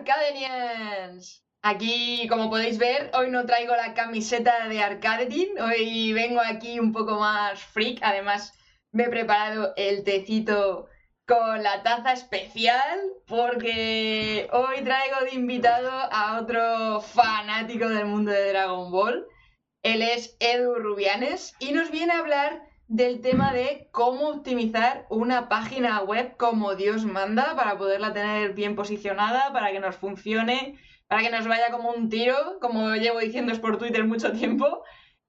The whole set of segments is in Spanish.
G1B, Arcadenians. Aquí, como podéis ver, hoy no traigo la camiseta de Arcadetin, hoy vengo aquí un poco más freak, además me he preparado el tecito con la taza especial porque hoy traigo de invitado a otro fanático del mundo de Dragon Ball. Él es Edu Rubianes y nos viene a hablar del tema de cómo optimizar una página web como Dios manda para poderla tener bien posicionada, para que nos funcione, para que nos vaya como un tiro, como llevo diciendo por Twitter mucho tiempo.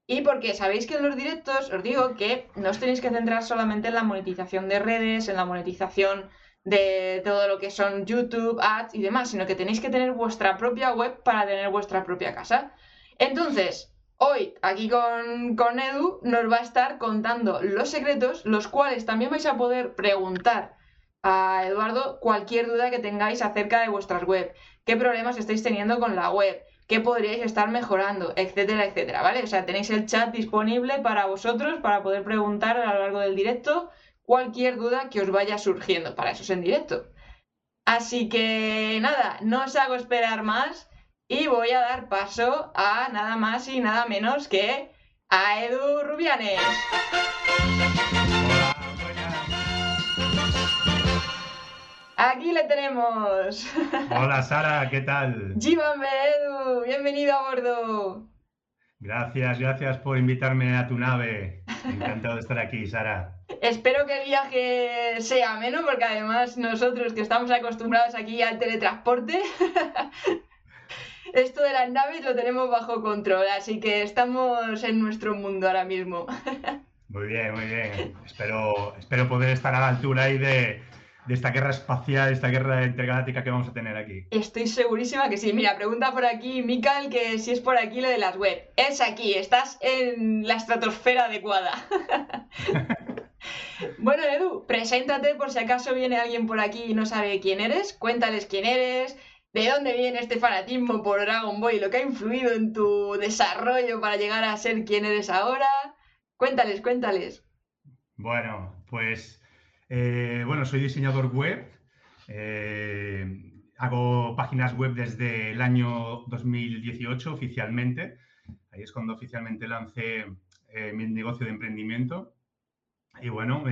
Y porque sabéis que en los directos os digo que no os tenéis que centrar solamente en la monetización de redes, en la monetización de todo lo que son YouTube, ads y demás, sino que tenéis que tener vuestra propia web para tener vuestra propia casa. Entonces, Hoy, aquí con, con, Edu, nos va a estar contando los secretos, los cuales también vais a poder preguntar a Eduardo cualquier duda que tengáis acerca de vuestras web, qué problemas estáis teniendo con la web, qué podríais estar mejorando, etcétera, etcétera, ¿vale? O sea, tenéis el chat disponible para vosotros para poder preguntar a lo largo del directo cualquier duda que os vaya surgiendo. Para eso es en directo. Así que nada, no os hago esperar más y voy a dar paso a nada más y nada menos que a Edu Rubianes. Aquí le tenemos. Hola Sara, ¿qué tal? Llévame Edu, bienvenido a bordo. Gracias, gracias por invitarme a tu nave. Encantado de estar aquí, Sara. Espero que el viaje sea menos, porque además nosotros que estamos acostumbrados aquí al teletransporte, esto de las naves lo tenemos bajo control, así que estamos en nuestro mundo ahora mismo. Muy bien, muy bien. Espero, espero poder estar a la altura ahí de, esta guerra espacial, esta guerra intergaláctica que vamos a tener aquí. Estoy segurísima que sí. Mira, pregunta por aquí, Mikael, que si es por aquí lo de las web. Es aquí, estás en la estratosfera adecuada. bueno, Edu, preséntate por si acaso viene alguien por aquí y no sabe quién eres. Cuéntales quién eres, ¿De dónde viene este fanatismo por Dragon Ball y lo que ha influido en tu desarrollo para llegar a ser quien eres ahora? Cuéntales, cuéntales. Bueno, pues eh, bueno, soy diseñador web. Eh, hago páginas web desde el año 2018 oficialmente. Ahí es cuando oficialmente lancé eh, mi negocio de emprendimiento. Y bueno,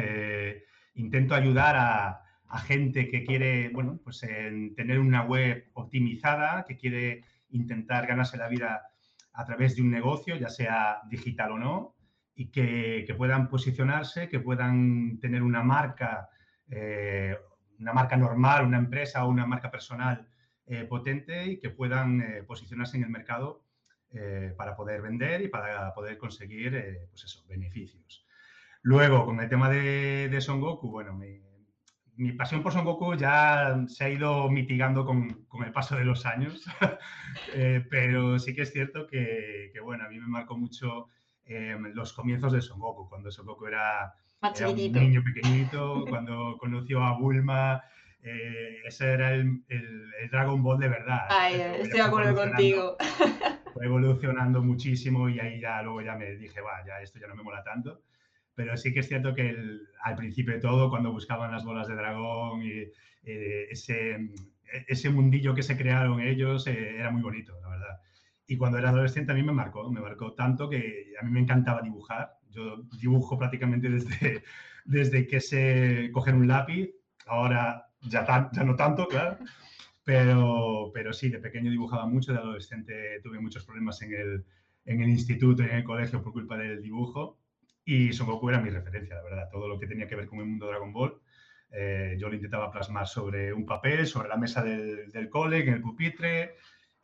intento ayudar a, a gente que quiere, bueno, pues tener una web optimizada, que quiere intentar ganarse la vida a través de un negocio, ya sea digital o no, y que, puedan posicionarse, que puedan tener una marca, eh, una marca normal, una empresa o una marca personal eh, potente y que puedan eh, posicionarse en el mercado para poder vender y para poder conseguir, pues eso, beneficios. Luego, con el tema de, de Son Goku, bueno, me, mi pasión por Son Goku ya se ha ido mitigando con, el paso de los años, eh, pero sí que es cierto que, bueno, a mí me marcó mucho em, los comienzos de Son Goku, cuando Son Goku era, un niño pequeñito, cuando conoció a Bulma, eh, ese era el, Dragon Ball de verdad. Ay, estoy de acuerdo contigo. Fue evolucionando muchísimo y ahí ya luego ya me dije, va, ya esto ya no me mola tanto. Pero sí que es cierto que al principio de todo, cuando buscaban las bolas de dragón y eh, ese, ese mundillo que se crearon ellos, eh, era muy bonito, la verdad. Y cuando era adolescente a mí me marcó, me marcó tanto que a mí me encantaba dibujar. Yo dibujo prácticamente desde, desde que sé coger un lápiz, ahora ya, ya no tanto, claro. Pero, pero sí, de pequeño dibujaba mucho, de adolescente tuve muchos problemas en el, en el instituto y en el colegio por culpa del dibujo y Son Goku era mi referencia, la verdad. Todo lo que tenía que ver con el mundo Dragon Ball, eh, yo lo intentaba plasmar sobre un papel, sobre la mesa del, del cole, en el pupitre,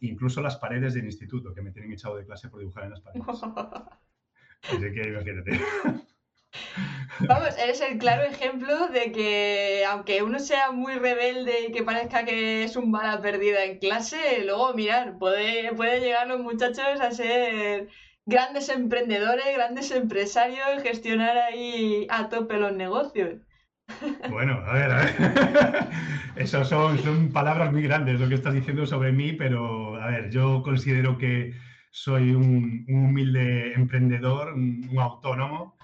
incluso las paredes del instituto, que me tienen echado de clase por dibujar en las paredes. Así que imagínate. Vamos, eres el claro ejemplo de que aunque uno sea muy rebelde y que parezca que es un bala perdida en clase, luego mirar, puede, puede llegar los muchachos a ser grandes emprendedores, grandes empresarios, gestionar ahí a tope los negocios. Bueno, a ver, a ver. Esas son, palabras muy grandes lo que estás diciendo sobre mí, pero a ver, yo considero que soy un, humilde emprendedor, un, autónomo,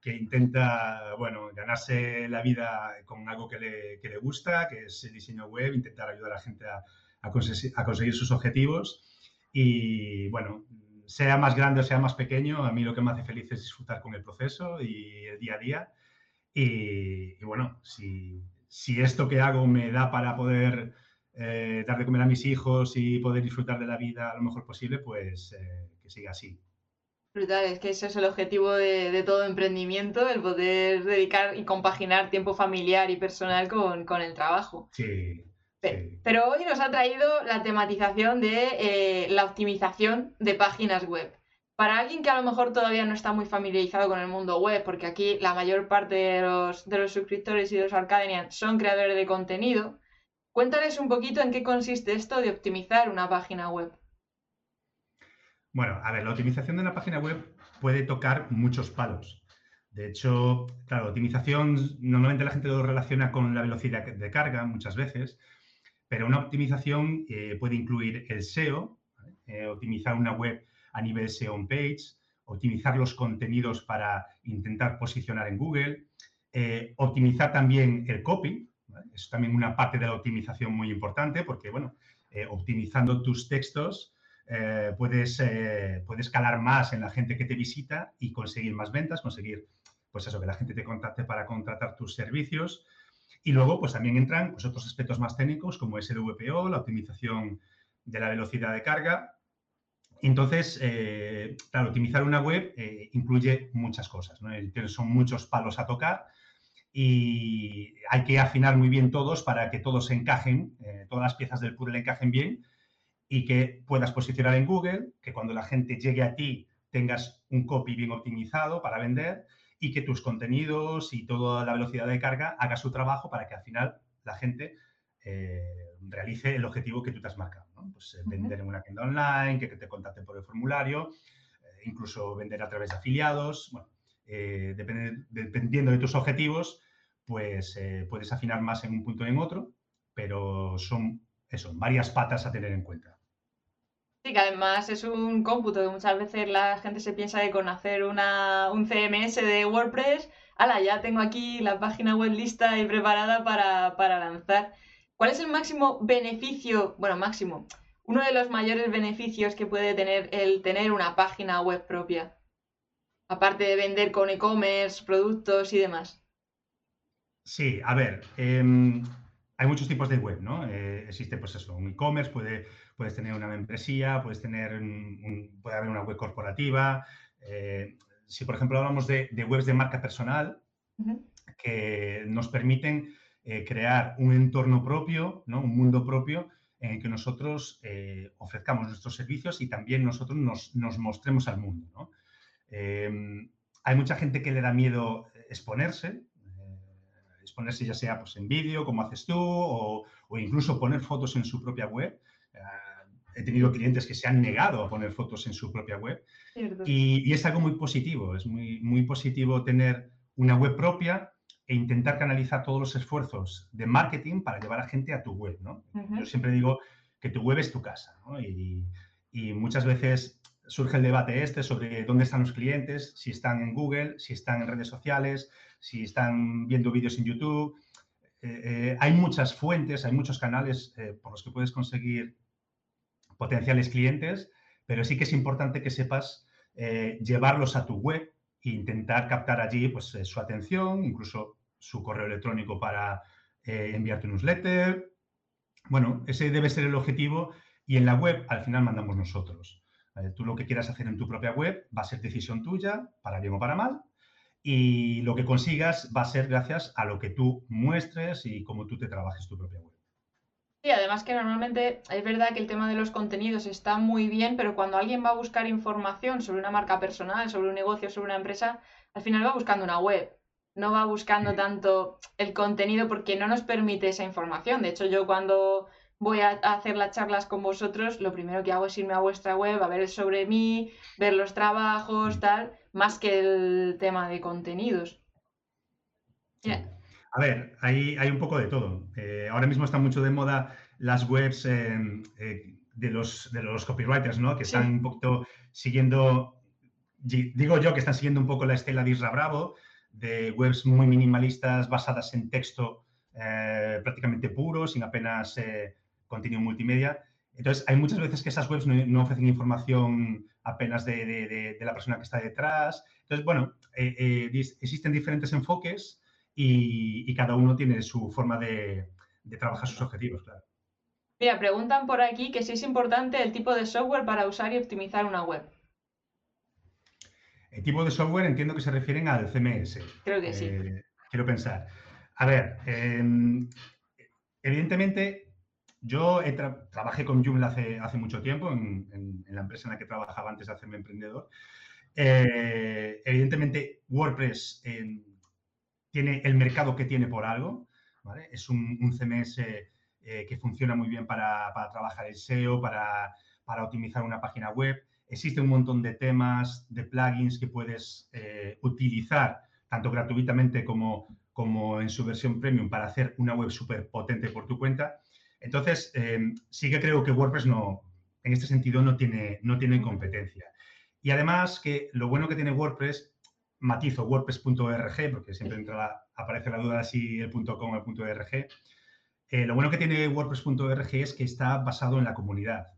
que intenta, bueno, ganarse la vida con algo que le, que le gusta, que es el diseño web, intentar ayudar a la gente a, conseguir, a conseguir sus objetivos. Y bueno, sea más grande o sea más pequeño, a mí lo que me hace feliz es disfrutar con el proceso y el día a día. Y, y bueno, si, si, esto que hago me da para poder eh, dar de comer a mis hijos y poder disfrutar de la vida lo mejor posible, pues eh, que siga así. Brutal, es que ese es el objetivo de, de, todo emprendimiento, el poder dedicar y compaginar tiempo familiar y personal con, con el trabajo. Sí, pero hoy nos ha traído la tematización de eh, la optimización de páginas web. Para alguien que a lo mejor todavía no está muy familiarizado con el mundo web, porque aquí la mayor parte de los, de los suscriptores y de los Arcadenians son creadores de contenido, cuéntales un poquito en qué consiste esto de optimizar una página web. Bueno, a ver, la optimización de una página web puede tocar muchos palos. De hecho, claro, optimización normalmente la gente lo relaciona con la velocidad de carga muchas veces, pero una optimización eh, puede incluir el SEO, eh, optimizar una web a nivel SEO on page, optimizar los contenidos para intentar posicionar en Google, eh, optimizar también el copy, es también una parte de la optimización muy importante porque, bueno, optimizando tus textos puedes, puedes calar más en la gente que te visita y conseguir más ventas, conseguir, pues eso, que la gente te contacte para contratar tus servicios, y luego, pues también entran pues, otros aspectos más técnicos, como VPO, la optimización de la velocidad de carga. Entonces, eh, claro, optimizar una web eh, incluye muchas cosas, ¿no? Son muchos palos a tocar y hay que afinar muy bien todos para que todos encajen, eh, todas las piezas del puzzle encajen bien y que puedas posicionar en Google, que cuando la gente llegue a ti tengas un copy bien optimizado para vender y que tus contenidos y toda la velocidad de carga haga su trabajo para que al final la gente eh, realice el objetivo que tú te has marcado. ¿no? Pues eh, vender en una tienda online, que, que te contacten por el formulario, eh, incluso vender a través de afiliados. Bueno, eh, dependiendo de tus objetivos, pues puedes afinar más en un punto o en otro, pero son eso, varias patas a tener en cuenta. Sí, que además es un cómputo que muchas veces la gente se piensa que con hacer una, un CMS de WordPress, ala, ya tengo aquí la página web lista y preparada para, para lanzar. ¿Cuál es el máximo beneficio, bueno, máximo, uno de los mayores beneficios que puede tener el tener una página web propia? Aparte de vender con e-commerce, productos y demás. Sí, a ver, eh, hay muchos tipos de web, ¿no? Eh, existe, pues eso, un e-commerce, puede, puedes tener una membresía, puedes tener un, un, puede haber una web corporativa. Eh, si, por ejemplo, hablamos de, de, webs de marca personal, uh -huh. que nos permiten eh, crear un entorno propio, ¿no? Un mundo propio en el que nosotros eh, ofrezcamos nuestros servicios y también nosotros nos, nos mostremos al mundo, ¿no? Hay mucha gente que le da miedo exponerse, exponerse ya sea pues, en vídeo, como haces tú, o, o, incluso poner fotos en su propia web. He tenido clientes que se han negado a poner fotos en su propia web y, y, es algo muy positivo, es muy, muy positivo tener una web propia e intentar canalizar todos los esfuerzos de marketing para llevar a gente a tu web, ¿no? Uh -huh. Yo siempre digo que tu web es tu casa, ¿no? Y, y muchas veces surge el debate este sobre dónde están los clientes, si están en Google, si están en redes sociales, si están viendo vídeos en YouTube. Eh, eh, hay muchas fuentes, hay muchos canales eh, por los que puedes conseguir potenciales clientes, pero sí que es importante que sepas eh, llevarlos a tu web e intentar captar allí pues, eh, su atención, incluso su correo electrónico para eh, enviar tu newsletter. Bueno, ese debe ser el objetivo y en la web al final mandamos nosotros. tú lo que quieras hacer en tu propia web va a ser decisión tuya, para bien o para mal, y lo que consigas va a ser gracias a lo que tú muestres y cómo tú te trabajes tu propia web. Sí, además que normalmente es verdad que el tema de los contenidos está muy bien, pero cuando alguien va a buscar información sobre una marca personal, sobre un negocio, sobre una empresa, al final va buscando una web. No va buscando sí. tanto el contenido porque no nos permite esa información. De hecho, yo cuando voy a hacer las charlas con vosotros, lo primero que hago es irme a vuestra web, a ver sobre mí, ver los trabajos, tal, más que el tema de contenidos. Sí. A ver, hay, hay, un poco de todo. Eh, ahora mismo están mucho de moda las webs eh, eh, de, los, de los copywriters, ¿no? Que sí. están un poquito siguiendo, digo yo, que están siguiendo un poco la estela de Isra Bravo, de webs muy minimalistas basadas en texto prácticamente puro, sin apenas contenido multimedia. Entonces, hay muchas veces que esas webs no, ofrecen información apenas de, la persona que está detrás. Entonces, bueno, eh, existen diferentes enfoques y, cada uno tiene su forma de, trabajar sus objetivos, claro. Mira, preguntan por aquí que si es importante el tipo de software para usar y optimizar una web. El tipo de software entiendo que se refieren al CMS. Creo que sí. Quiero pensar. A ver, em, evidentemente, yo trabajé con Joomla hace, hace mucho tiempo, en, la empresa en la que trabajaba antes de hacerme emprendedor. Eh, evidentemente, WordPress tiene el mercado que tiene por algo. Es un, CMS eh, que funciona muy bien para, trabajar el SEO, para, optimizar una página web. Existe un montón de temas, de plugins que puedes eh, utilizar, tanto gratuitamente como como en su versión premium para hacer una web súper potente por tu cuenta. Entonces, em, sí que creo que WordPress no, en este sentido no tiene, no tiene competencia. Y además que lo bueno que tiene WordPress, matizo wordpress.org, porque siempre entra aparece la duda si el .com o el .org. Eh, lo bueno que tiene wordpress.org es que está basado en la comunidad.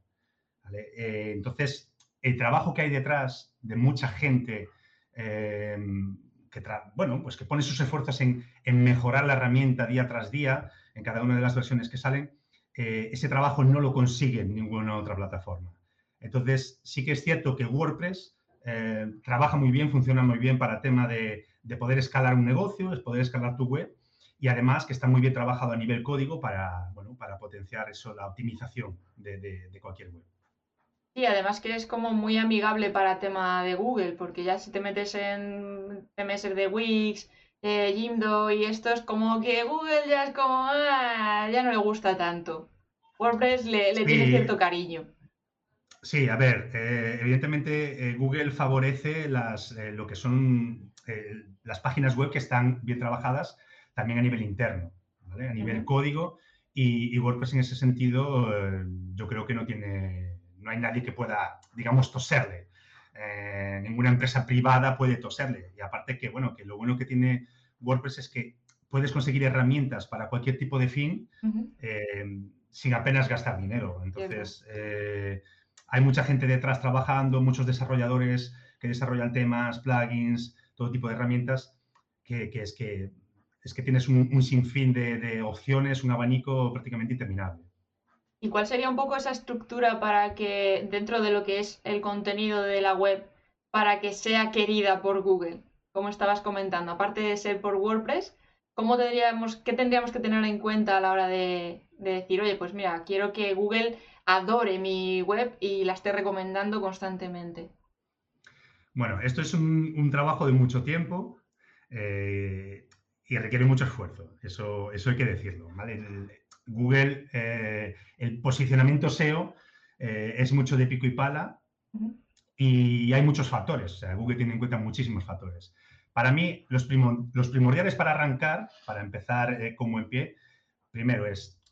Eh, entonces, el trabajo que hay detrás de mucha gente em, que, bueno, pues que pone sus esfuerzos en, mejorar la herramienta día tras día en cada una de las versiones que salen, eh, ese trabajo no lo consigue en ninguna otra plataforma. Entonces, sí que es cierto que WordPress eh, trabaja muy bien, funciona muy bien para el tema de, poder escalar un negocio, es poder escalar tu web y además que está muy bien trabajado a nivel código para, bueno, para potenciar eso, la optimización de cualquier web. Y además que es como muy amigable para tema de Google, porque ya si te metes en CMS de Wix, eh, Jimdo y esto es como que Google ya es como, ah, ya no le gusta tanto. WordPress le, tiene cierto cariño. Sí, a ver, eh, evidentemente eh, Google favorece las, lo que son las páginas web que están bien trabajadas también a nivel interno, a nivel código, y, WordPress en ese sentido yo creo que no tiene no hay nadie que pueda, digamos, toserle. Eh, ninguna empresa privada puede toserle. Y aparte que, bueno, que lo bueno que tiene WordPress es que puedes conseguir herramientas para cualquier tipo de fin eh, sin apenas gastar dinero. Entonces, eh, hay mucha gente detrás trabajando, muchos desarrolladores que desarrollan temas, plugins, todo tipo de herramientas, que, es, que es que tienes un, sinfín de opciones, un abanico prácticamente interminable. ¿Y cuál sería un poco esa estructura para que, dentro de lo que es el contenido de la web, para que sea querida por Google? Como estabas comentando, aparte de ser por WordPress, ¿cómo tendríamos, ¿qué tendríamos que tener en cuenta a la hora de, decir, oye, pues mira, quiero que Google adore mi web y la esté recomendando constantemente? Bueno, esto es un, trabajo de mucho tiempo eh, y requiere mucho esfuerzo, eso, eso hay que decirlo. ¿vale? Google, eh, el posicionamiento SEO eh, es mucho de pico y pala y hay muchos factores. Google tiene en cuenta muchísimos factores. Para mí, los, primordiales para arrancar, para empezar como en pie, primero es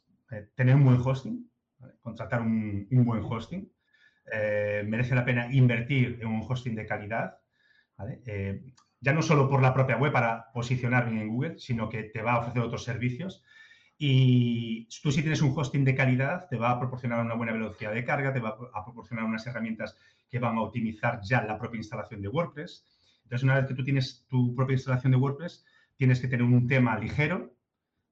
tener un buen hosting, contratar un, buen hosting. merece la pena invertir en un hosting de calidad. ya no solo por la propia web para posicionar bien en Google, sino que te va a ofrecer otros servicios y tú si tienes un hosting de calidad, te va a proporcionar una buena velocidad de carga, te va a proporcionar unas herramientas que van a optimizar ya la propia instalación de WordPress. Entonces, una vez que tú tienes tu propia instalación de WordPress, tienes que tener un tema ligero,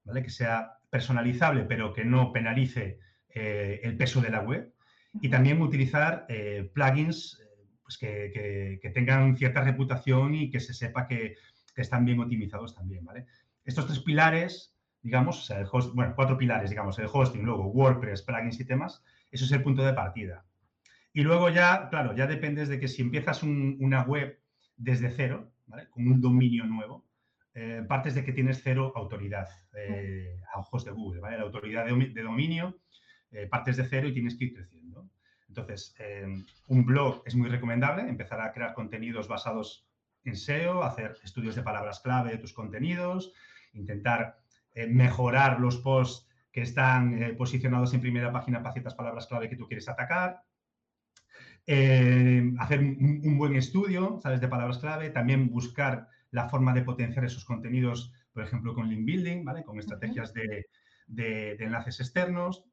¿vale? Que sea personalizable, pero que no penalice eh, el peso de la web. Y también utilizar eh, plugins eh, pues que, que, tengan cierta reputación y que se sepa que, que están bien optimizados también, ¿vale? Estos tres pilares digamos, o sea, el host, bueno, cuatro pilares, digamos, el hosting, luego WordPress, plugins y temas, eso es el punto de partida. Y luego ya, claro, ya dependes de que si empiezas una web desde cero, ¿vale? Con un dominio nuevo, eh, partes de que tienes cero autoridad eh, a ojos de Google, ¿vale? La autoridad de, dominio, eh, partes de cero y tienes que ir creciendo. Entonces, un blog es muy recomendable, empezar a crear contenidos basados en SEO, hacer estudios de palabras clave de tus contenidos, intentar eh, mejorar los posts que están eh, posicionados en primera página para ciertas palabras clave que tú quieres atacar, eh, hacer un, buen estudio, ¿sabes?, de palabras clave, también buscar la forma de potenciar esos contenidos, por ejemplo, con link building, ¿vale? Con estrategias de, enlaces externos.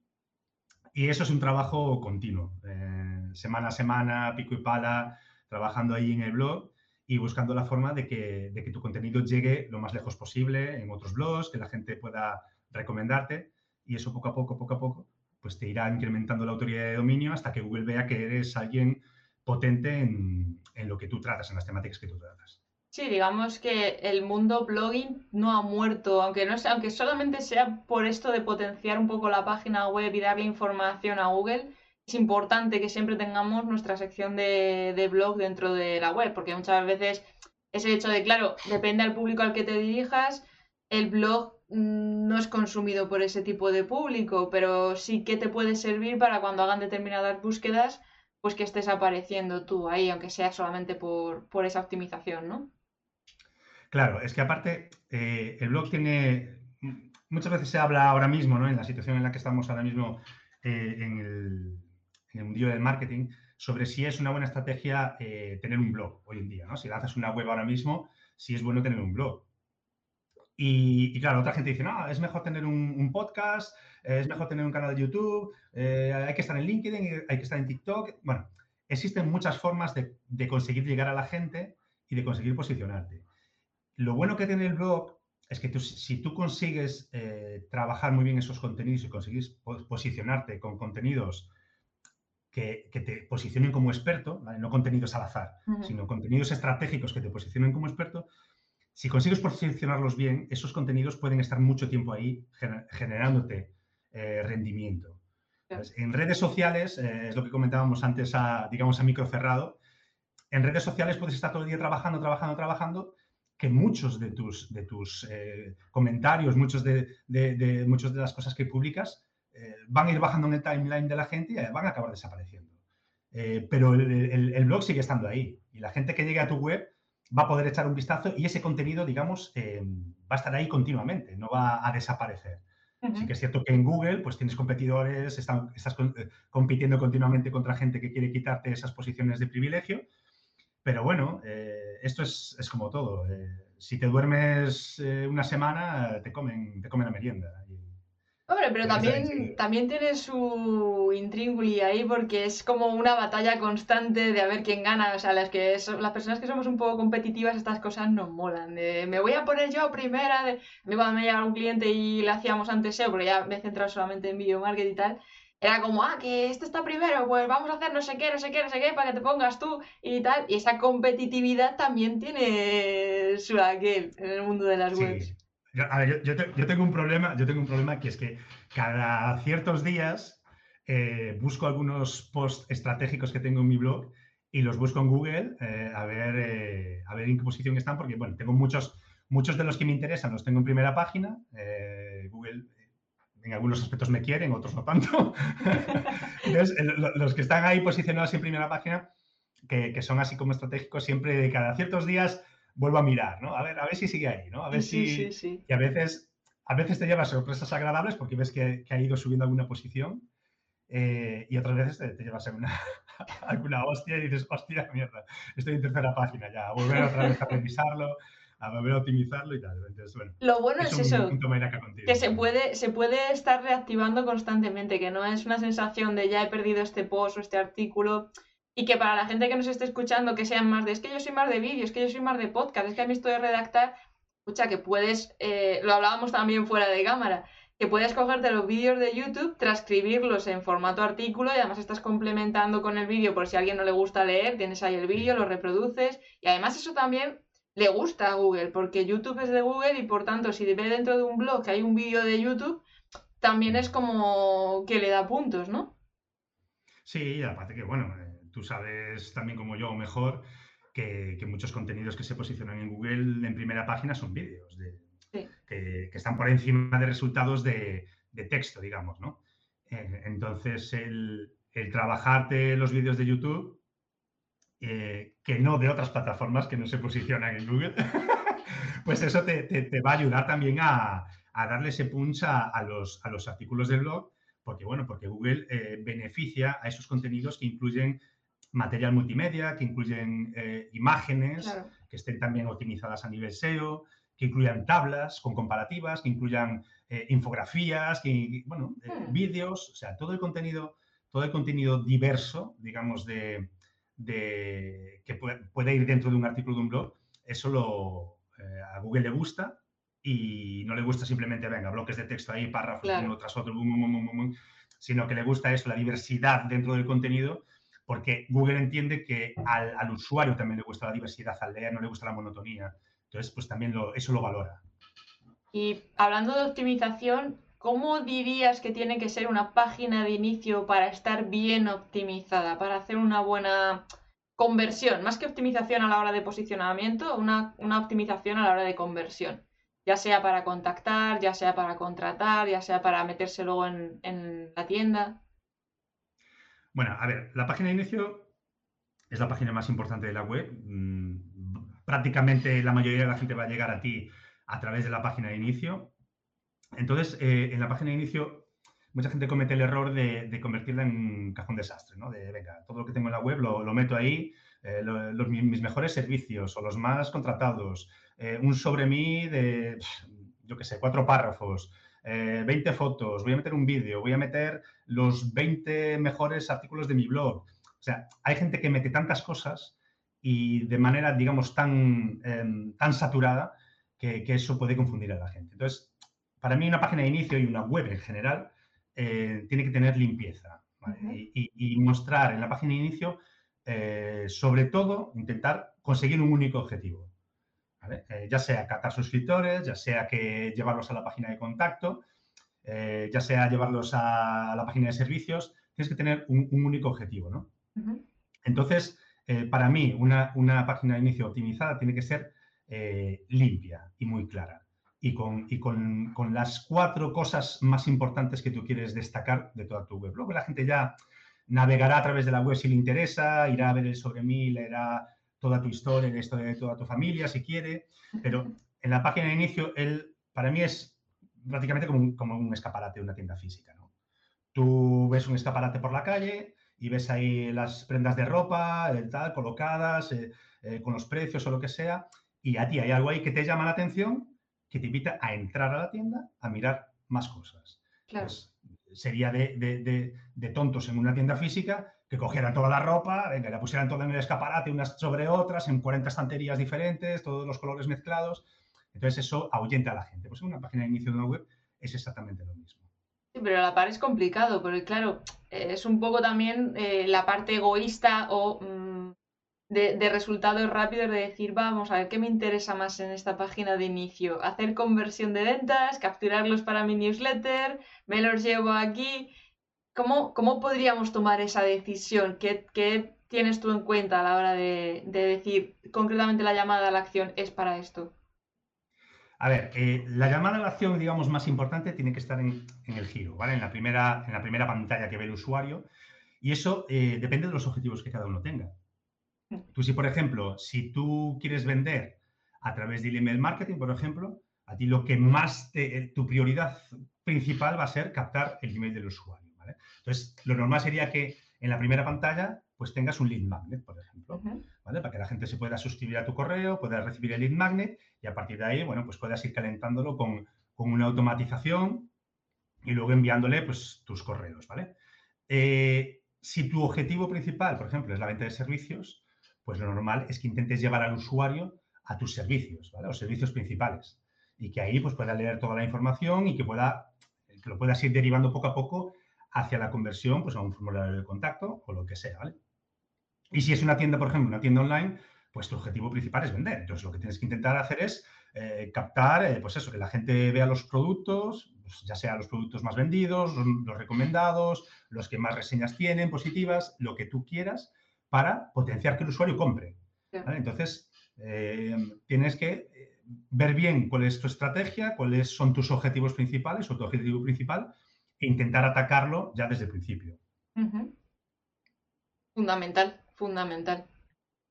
Y eso es un trabajo continuo, eh, semana a semana, pico y pala, trabajando ahí en el blog y buscando la forma de que, de que tu contenido llegue lo más lejos posible en otros blogs, que la gente pueda recomendarte y eso poco a poco, poco a poco, pues te irá incrementando la autoridad de dominio hasta que Google vea que eres alguien potente en, en lo que tú tratas, en las temáticas que tú tratas. Sí, digamos que el mundo blogging no ha muerto, aunque no sea, aunque solamente sea por esto de potenciar un poco la página web y darle información a Google, es importante que siempre tengamos nuestra sección de, de blog dentro de la web, porque muchas veces ese hecho de, claro, depende al público al que te dirijas, el blog mm, no es consumido por ese tipo de público, pero sí que te puede servir para cuando hagan determinadas búsquedas, pues que estés apareciendo tú ahí, aunque sea solamente por, por esa optimización, ¿no? Claro, es que aparte eh, el blog tiene, muchas veces se habla ahora mismo, ¿no? En la situación en la que estamos ahora mismo eh, en, el, en el mundo del marketing, sobre si es una buena estrategia eh, tener un blog hoy en día, ¿no? Si lanzas una web ahora mismo, si es bueno tener un blog. Y, claro, otra gente dice, no, es mejor tener un, podcast, es mejor tener un canal de YouTube, hay que estar en LinkedIn, hay que estar en TikTok. Bueno, existen muchas formas de, conseguir llegar a la gente y de conseguir posicionarte. Lo bueno que tiene el blog es que si tú consigues eh, trabajar muy bien esos contenidos y consigues posicionarte con contenidos que, te posicionen como experto, no contenidos al azar, sino contenidos estratégicos que te posicionen como experto, si consigues posicionarlos bien, esos contenidos pueden estar mucho tiempo ahí generándote eh, rendimiento. en redes sociales, eh, es lo que comentábamos antes, a, digamos, a micro cerrado, en redes sociales puedes estar todo el día trabajando, trabajando, trabajando, que muchos de tus, de tus eh, comentarios, muchos de, de, muchas de las cosas que publicas, van a ir bajando en el timeline de la gente y van a acabar desapareciendo. pero el, blog sigue estando ahí y la gente que llegue a tu web va a poder echar un vistazo y ese contenido, digamos, eh, va a estar ahí continuamente, no va a desaparecer. Sí que es cierto que en Google, pues tienes competidores, estás eh, compitiendo continuamente contra gente que quiere quitarte esas posiciones de privilegio, pero bueno, eh, esto es, como todo. si te duermes una semana, te comen, te comen la merienda. Hombre, pero también, también tiene su intríngulis ahí porque es como una batalla constante de a ver quién gana. O sea, las, que las personas que somos un poco competitivas, estas cosas nos molan. De, me voy a poner yo primera. De, a mí cuando me llegaba un cliente y le hacíamos antes SEO, porque ya me he centrado solamente en video marketing y tal, era como, ah, que este está primero, pues vamos a hacer no sé qué, no sé qué, no sé qué, para que te pongas tú y tal. Y esa competitividad también tiene su aquel en el mundo de las webs. Yo, a ver, yo, tengo un problema, yo tengo un problema que es que cada ciertos días eh, busco algunos posts estratégicos que tengo en mi blog y los busco en Google eh, a, ver, eh, a ver en qué posición están, porque bueno, tengo muchos, muchos de los que me interesan, los tengo en primera página. Google en algunos aspectos me quieren, otros no tanto. Entonces, los que están ahí posicionados en primera página, que, que son así como estratégicos, siempre cada ciertos días vuelvo a mirar, ¿no? A ver, a ver si sigue ahí, ¿no? A ver si... Sí, sí. Y a veces, a veces te llevas sorpresas agradables porque ves que, ha ido subiendo alguna posición eh, y otras veces te, llevas una, alguna hostia y dices, hostia, mierda, estoy en tercera página ya, volver otra vez a revisarlo, a volver a optimizarlo y tal. Entonces, bueno, Lo bueno es, eso, que se puede, se puede estar reactivando constantemente, que no es una sensación de ya he perdido este post o este artículo y que para la gente que nos esté escuchando, que sean más de, es que yo soy más de vídeo, es que yo soy más de podcast, es que a mí esto de redactar, escucha, que puedes, eh, lo hablábamos también fuera de cámara, que puedes cogerte los vídeos de YouTube, transcribirlos en formato artículo y además estás complementando con el vídeo por si a alguien no le gusta leer, tienes ahí el vídeo, lo reproduces y además eso también le gusta a Google porque YouTube es de Google y por tanto si ve dentro de un blog que hay un vídeo de YouTube, también es como que le da puntos, ¿no? Sí, aparte que bueno, eh, tú sabes también como yo mejor que, muchos contenidos que se posicionan en Google en primera página son vídeos que, están por encima de resultados de, texto, digamos, ¿no? Eh, entonces, el, trabajarte los vídeos de YouTube, eh, que no de otras plataformas que no se posicionan en Google, pues eso te, va a ayudar también a, darle ese punch a, los, a los artículos del blog porque, bueno, porque Google eh, beneficia a esos contenidos que incluyen material multimedia, que incluyen eh, imágenes, que estén también optimizadas a nivel SEO, que incluyan tablas con comparativas, que incluyan eh, infografías, que, bueno, hmm. vídeos, o sea, todo el contenido, todo el contenido diverso, digamos, de, que puede, ir dentro de un artículo de un blog, eso lo, a Google le gusta y no le gusta simplemente, venga, bloques de texto ahí, párrafos uno tras otro, sino que le gusta eso, la diversidad dentro del contenido, porque Google entiende que al, usuario también le gusta la diversidad, al leer no le gusta la monotonía. Entonces, pues también eso lo valora. Y hablando de optimización, ¿cómo dirías que tiene que ser una página de inicio para estar bien optimizada, para hacer una buena conversión? Más que optimización a la hora de posicionamiento, una, una optimización a la hora de conversión ya sea para contactar, ya sea para contratar, ya sea para meterse luego en, la tienda. Bueno, a ver, la página de inicio es la página más importante de la web. Mm, prácticamente la mayoría de la gente va a llegar a ti a través de la página de inicio. Entonces, eh, en la página de inicio, mucha gente comete el error de, convertirla en cajón desastre, ¿no? De, venga, todo lo que tengo en la web lo, meto ahí, eh, mis mejores servicios o los más contratados, eh, un sobre mí de, yo qué sé, cuatro párrafos, 20 eh, fotos, voy a meter un vídeo, voy a meter los 20 mejores artículos de mi blog. O sea, hay gente que mete tantas cosas y de manera, digamos, tan, em, tan saturada que, eso puede confundir a la gente. Entonces, para mí una página de inicio y una web en general eh, tiene que tener limpieza y, mostrar en la página de inicio, sobre todo, intentar conseguir un único objetivo. Eh, ya sea captar suscriptores, ya sea que llevarlos a la página de contacto, eh, ya sea llevarlos a, la página de servicios, tienes que tener un, único objetivo, ¿no? Entonces, eh, para mí, una, página de inicio optimizada tiene que ser limpia y muy clara. Y, con, con, las cuatro cosas más importantes que tú quieres destacar de toda tu web. Luego la gente ya navegará a través de la web si le interesa, irá a ver el sobre mí, leerá toda tu historia, la historia de toda tu familia, si quiere, pero en la página de inicio, él, para mí es prácticamente como un, como un escaparate de una tienda física. ¿no? Tú ves un escaparate por la calle y ves ahí las prendas de ropa, tal, colocadas, eh, eh, con los precios o lo que sea, y a ti hay algo ahí que te llama la atención, que te invita a entrar a la tienda a mirar más cosas. Claro. Pues, sería de, de, tontos en una tienda física que cogieran toda la ropa, venga, la pusieran toda en el escaparate, unas sobre otras, en 40 estanterías diferentes, todos los colores mezclados. Entonces eso ahuyenta a la gente. Pues en una página de inicio de una web es exactamente lo mismo. Sí, pero a la par es complicado, porque claro, es un poco también eh, la parte egoísta o mm, de, resultados rápidos de decir, vamos a ver qué me interesa más en esta página de inicio. Hacer conversión de ventas, capturarlos para mi newsletter, me los llevo aquí ¿Cómo, ¿Cómo podríamos tomar esa decisión? ¿Qué, ¿Qué, tienes tú en cuenta a la hora de, de, decir concretamente la llamada a la acción es para esto? A ver, eh, la llamada a la acción, digamos, más importante tiene que estar en, en, el giro, ¿vale? En la, primera, en la primera pantalla que ve el usuario. Y eso eh, depende de los objetivos que cada uno tenga. Tú, si por ejemplo, si tú quieres vender a través del email marketing, por ejemplo, a ti lo que más, te, tu prioridad principal va a ser captar el email del usuario. Entonces, lo normal sería que en la primera pantalla pues tengas un lead magnet, por ejemplo, ¿vale? Para que la gente se pueda suscribir a tu correo, pueda recibir el lead magnet y a partir de ahí, bueno, pues puedas ir calentándolo con, una automatización y luego enviándole pues tus correos, ¿vale? Eh, si tu objetivo principal, por ejemplo, es la venta de servicios, pues lo normal es que intentes llevar al usuario a tus servicios. Los servicios principales. Y que ahí pues pueda leer toda la información y que pueda, que lo puedas ir derivando poco a poco hacia la conversión, pues a un formulario de contacto o lo que sea, ¿vale? Y si es una tienda, por ejemplo, una tienda online, pues tu objetivo principal es vender. Entonces, lo que tienes que intentar hacer es eh, captar, eh, pues eso, que la gente vea los productos, pues ya sea los productos más vendidos, los, recomendados, los que más reseñas tienen, positivas, lo que tú quieras, para potenciar que el usuario compre. Entonces, eh, tienes que ver bien cuál es tu estrategia, cuáles son tus objetivos principales o tu objetivo principal e intentar atacarlo ya desde el principio. Fundamental, fundamental.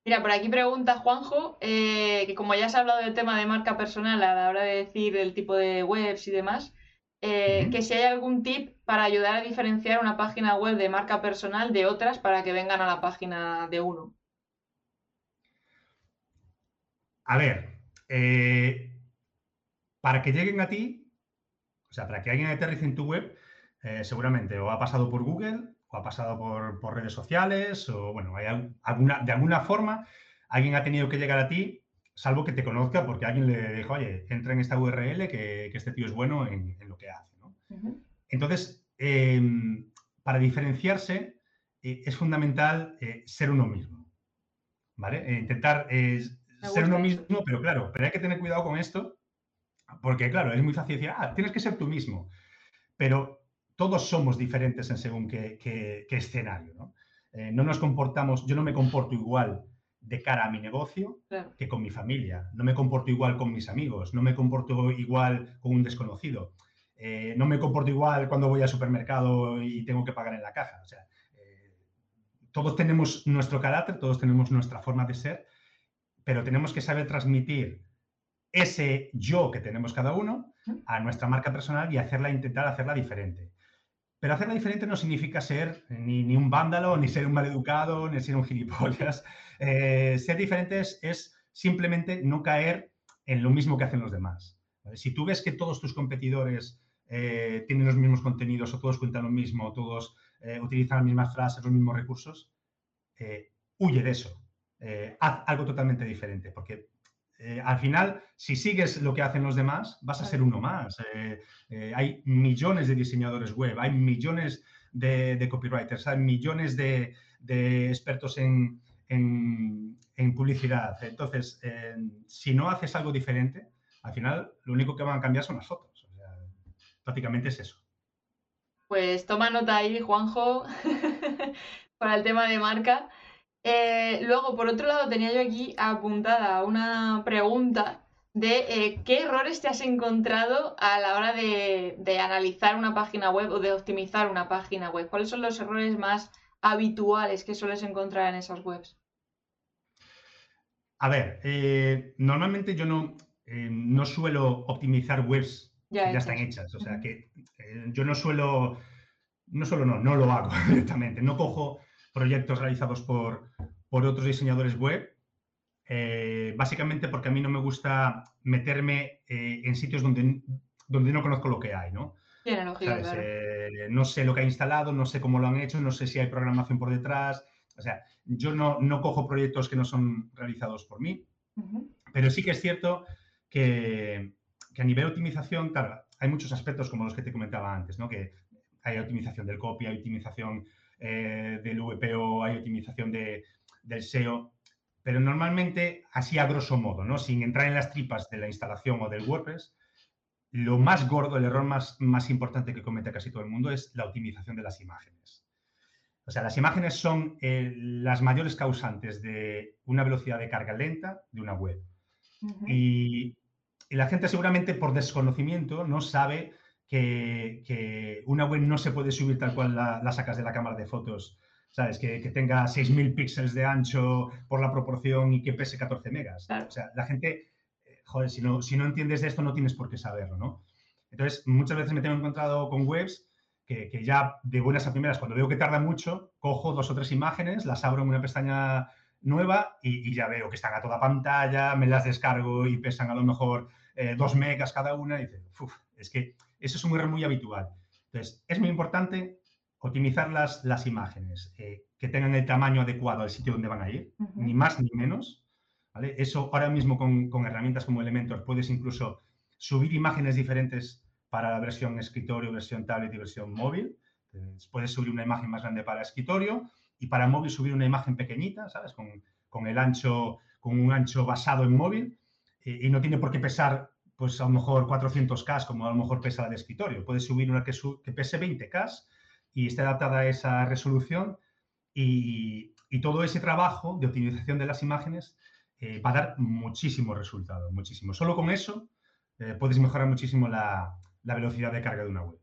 Mira, por aquí pregunta Juanjo, eh, que como ya se ha hablado del tema de marca personal a la hora de decir el tipo de webs y demás, eh, que si hay algún tip para ayudar a diferenciar una página web de marca personal de otras para que vengan a la página de uno. A ver, eh, para que lleguen a ti, o sea, para que alguien aterrice en tu web, eh, seguramente o ha pasado por Google o ha pasado por, redes sociales o, bueno, hay alguna, de alguna forma alguien ha tenido que llegar a ti, salvo que te conozca porque alguien le dijo, oye, entra en esta URL que, este tío es bueno en, lo que hace. Entonces, em, para diferenciarse eh, es fundamental ser uno mismo. ¿Vale? intentar ser uno mismo, pero claro, pero hay que tener cuidado con esto, porque claro, es muy fácil decir, ah, tienes que ser tú mismo, pero todos somos diferentes en según qué, escenario, ¿no? Eh, no nos comportamos, yo no me comporto igual de cara a mi negocio que con mi familia, no me comporto igual con mis amigos, no me comporto igual con un desconocido, eh, no me comporto igual cuando voy al supermercado y tengo que pagar en la caja, o sea, eh, todos tenemos nuestro carácter, todos tenemos nuestra forma de ser pero tenemos que saber transmitir ese yo que tenemos cada uno a nuestra marca personal y hacerla, intentar hacerla diferente. Pero hacerla diferente no significa ser ni, un vándalo, ni ser un maleducado, ni ser un gilipollas. Eh, ser diferente es, simplemente no caer en lo mismo que hacen los demás. Si tú ves que todos tus competidores eh, tienen los mismos contenidos o todos cuentan lo mismo, todos eh, utilizan las mismas frases, los mismos recursos, huye de eso. Eh, haz algo totalmente diferente, porque eh, al final, si sigues lo que hacen los demás, vas a ser uno más. Eh, hay millones de diseñadores web, hay millones de, copywriters, hay millones de, expertos en, publicidad. Entonces, si no haces algo diferente, al final lo único que van a cambiar son las fotos. prácticamente es eso. Pues toma nota ahí, Juanjo, para el tema de marca. Eh, luego, por otro lado, tenía yo aquí apuntada una pregunta de eh, qué errores te has encontrado a la hora de, analizar una página web o de optimizar una página web. ¿Cuáles son los errores más habituales que sueles encontrar en esas webs? A ver, eh, normalmente yo no, no suelo optimizar webs que ya están hechas. O sea, que yo no suelo, no solo no, no lo hago directamente. No cojo proyectos realizados por, otros diseñadores web, eh, básicamente porque a mí no me gusta meterme eh, en sitios donde, donde no conozco lo que hay, ¿no? Eh, no sé lo que ha instalado, no sé cómo lo han hecho, no sé si hay programación por detrás. O sea, yo no, no cojo proyectos que no son realizados por mí, pero sí que es cierto que, que, a nivel de optimización, claro, hay muchos aspectos como los que te comentaba antes, ¿no? Que hay optimización del copy, hay optimización eh, del VPO, hay optimización de, del SEO, pero normalmente, así a grosso modo, ¿no? sin entrar en las tripas de la instalación o del WordPress, lo más gordo, el error más, más importante que comete casi todo el mundo es la optimización de las imágenes. O sea, las imágenes son eh, las mayores causantes de una velocidad de carga lenta de una web. y, y, la gente seguramente por desconocimiento no sabe que, una web no se puede subir tal cual la, sacas de la cámara de fotos, ¿sabes? Que, tenga 6.000 píxeles de ancho por la proporción y que pese 14 megas. O sea, la gente, eh, joder, si no, si no entiendes de esto no tienes por qué saberlo, ¿no? Entonces, muchas veces me tengo encontrado con webs que, ya de buenas a primeras, cuando veo que tarda mucho, cojo dos o tres imágenes, las abro en una pestaña nueva y, ya veo que están a toda pantalla, me las descargo y pesan a lo mejor eh, dos megas cada una y dices, uff, es que eso es un error muy habitual. Entonces, es muy importante optimizar las, las imágenes, eh, que tengan el tamaño adecuado al sitio donde van a ir, ni más ni menos. Eso ahora mismo con, herramientas como Elementor puedes incluso subir imágenes diferentes para la versión escritorio, versión tablet y versión móvil. puedes subir una imagen más grande para escritorio y para móvil subir una imagen pequeñita, ¿sabes? Con, el ancho, con un ancho basado en móvil eh, y no tiene por qué pesar pues a lo mejor 400K, como a lo mejor pesa la de escritorio. Puedes subir una que, que pese 20K y esté adaptada a esa resolución y, todo ese trabajo de optimización de las imágenes eh, va a dar muchísimos resultados, muchísimo. Solo con eso eh, puedes mejorar muchísimo la, la velocidad de carga de una web.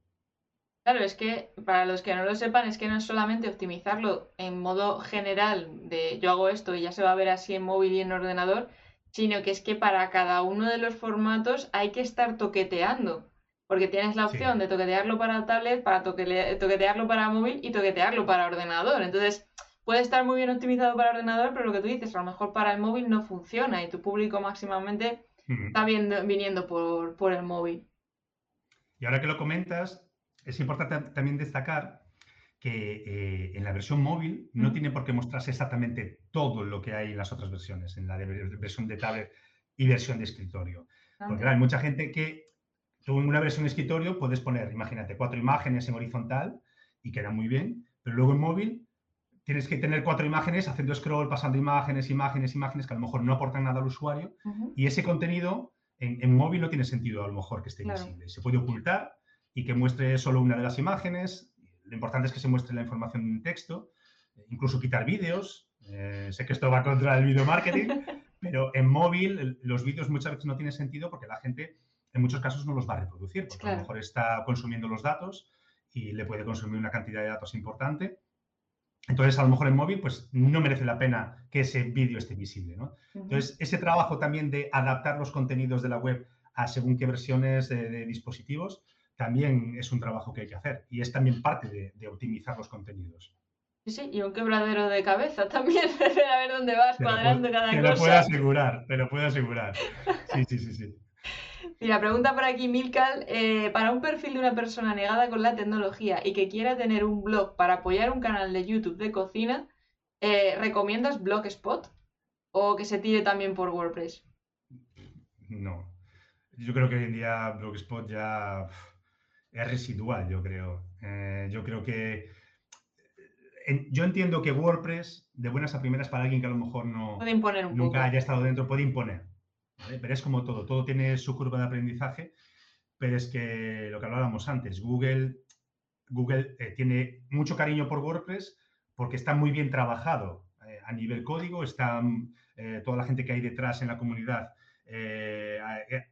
Claro, es que para los que no lo sepan, es que no es solamente optimizarlo en modo general de yo hago esto y ya se va a ver así en móvil y en ordenador, sino que es que para cada uno de los formatos hay que estar toqueteando. porque tienes la opción de toquetearlo para tablet, para toquetearlo para móvil y toquetearlo para ordenador. Entonces, puede estar muy bien optimizado para ordenador, pero lo que tú dices, a lo mejor para el móvil no funciona y tu público máximamente está viniendo por, por el móvil. Y ahora que lo comentas, es importante también destacar que eh, en la versión móvil no tiene por qué mostrarse exactamente todo lo que hay en las otras versiones, en la versión de tablet y versión de escritorio. Porque hay mucha gente que tú en una versión de escritorio puedes poner, imagínate, cuatro imágenes en horizontal y queda muy bien, pero luego en móvil tienes que tener cuatro imágenes haciendo scroll, pasando imágenes, imágenes, imágenes que a lo mejor no aportan nada al usuario y ese contenido en, móvil no tiene sentido a lo mejor que esté visible. Se puede ocultar y que muestre solo una de las imágenes lo importante es que se muestre la información en texto, incluso quitar vídeos. Eh, sé que esto va contra el video marketing, pero en móvil los vídeos muchas veces no tienen sentido porque la gente en muchos casos no los va a reproducir, porque a lo mejor está consumiendo los datos y le puede consumir una cantidad de datos importante. Entonces, a lo mejor en móvil, pues no merece la pena que ese vídeo esté visible. Entonces, ese trabajo también de adaptar los contenidos de la web a según qué versiones de dispositivos, también es un trabajo que hay que hacer y es también parte de, optimizar los contenidos. Sí, sí, y un quebradero de cabeza también, a ver dónde vas cuadrando cada cosa. Te lo puedo asegurar, te lo puedo asegurar. Sí, sí, sí, sí. Mira, pregunta por aquí Milcal, eh, para un perfil de una persona negada con la tecnología y que quiera tener un blog para apoyar un canal de YouTube de cocina, eh, ¿recomiendas Blogspot o que se tire también por WordPress? No, yo creo que hoy en día Blogspot ya es residual, yo creo. Eh, yo creo que... yo entiendo que WordPress, de buenas a primeras, para alguien que a lo mejor no, nunca haya estado dentro, puede imponer. Pero es como todo, todo tiene su curva de aprendizaje, pero es que lo que hablábamos antes, Google, Google eh, tiene mucho cariño por WordPress porque está muy bien trabajado eh, a nivel código, está toda la gente que hay detrás en la comunidad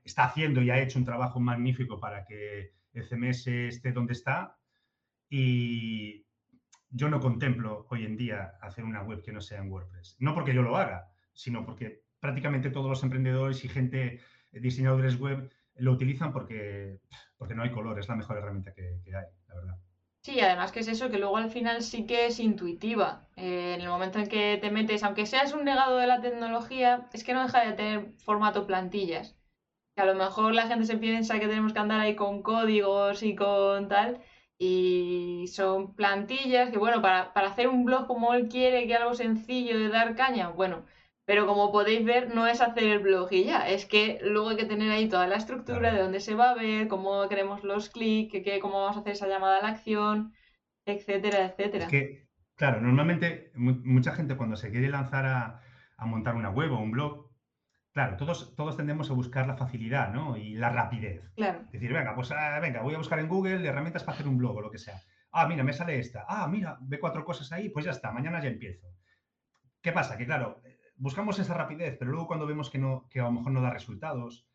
está haciendo y ha hecho un trabajo magnífico para que CMS esté donde está y yo no contemplo hoy en día hacer una web que no sea en WordPress. No porque yo lo haga, sino porque prácticamente todos los emprendedores y gente, eh, diseñadores web, lo utilizan porque, porque no hay color, es la mejor herramienta que, hay, la verdad. Sí, además que es eso, que luego al final sí que es intuitiva. Eh, en el momento en que te metes, aunque seas un negado de la tecnología, es que no deja de tener formato plantillas a lo mejor la gente se piensa que tenemos que andar ahí con códigos y con tal, y son plantillas que, bueno, para, hacer un blog como él quiere, que algo sencillo de dar caña, bueno, pero como podéis ver, no es hacer el blog y ya, es que luego hay que tener ahí toda la estructura de dónde se va a ver, cómo queremos los clics, que, cómo vamos a hacer esa llamada a la acción, etcétera, etcétera. Es que, claro, normalmente mucha gente cuando se quiere lanzar a, a montar una web o un blog, Claro, todos, todos tendemos a buscar la facilidad ¿no? y la rapidez. Claro. Decir, venga, pues ah, venga, voy a buscar en Google herramientas para hacer un blog o lo que sea. Ah, mira, me sale esta. Ah, mira, ve cuatro cosas ahí, pues ya está, mañana ya empiezo. ¿Qué pasa? Que claro, buscamos esa rapidez, pero luego cuando vemos que, no, que a lo mejor no da resultados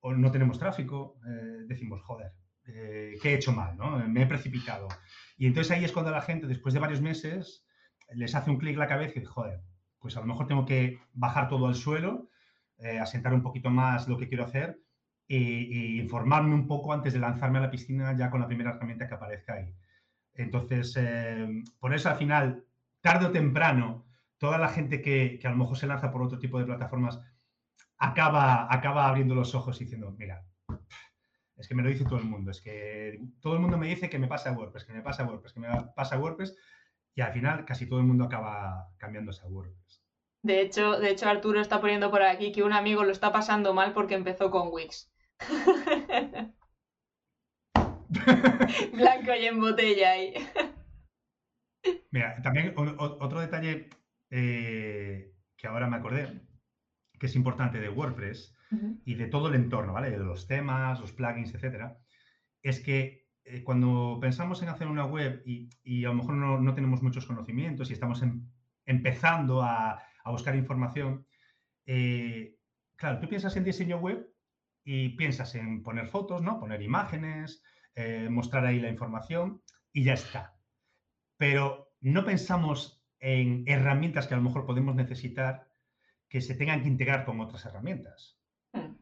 o no tenemos tráfico, eh, decimos, joder, eh, ¿qué he hecho mal? ¿no? Me he precipitado. Y entonces ahí es cuando la gente, después de varios meses, les hace un clic la cabeza y dice, joder, pues a lo mejor tengo que bajar todo al suelo eh, asentar un poquito más lo que quiero hacer e, informarme un poco antes de lanzarme a la piscina ya con la primera herramienta que aparezca ahí. Entonces, eh, por eso al final, tarde o temprano, toda la gente que, que, a lo mejor se lanza por otro tipo de plataformas acaba, acaba abriendo los ojos y diciendo, mira, es que me lo dice todo el mundo, es que todo el mundo me dice que me pasa WordPress, que me pasa WordPress, que me pasa WordPress, y al final casi todo el mundo acaba cambiándose a WordPress. De hecho, de hecho, Arturo está poniendo por aquí que un amigo lo está pasando mal porque empezó con Wix. Blanco y en botella ahí. Mira, también otro detalle eh, que ahora me acordé, que es importante de WordPress y de todo el entorno, ¿vale? De los temas, los plugins, etcétera, es que eh, cuando pensamos en hacer una web y, a lo mejor no, tenemos muchos conocimientos y estamos em, empezando a, a buscar información. Eh, claro, tú piensas en diseño web y piensas en poner fotos, ¿no? Poner imágenes, eh, mostrar ahí la información y ya está. Pero no pensamos en herramientas que a lo mejor podemos necesitar que se tengan que integrar con otras herramientas. Hmm.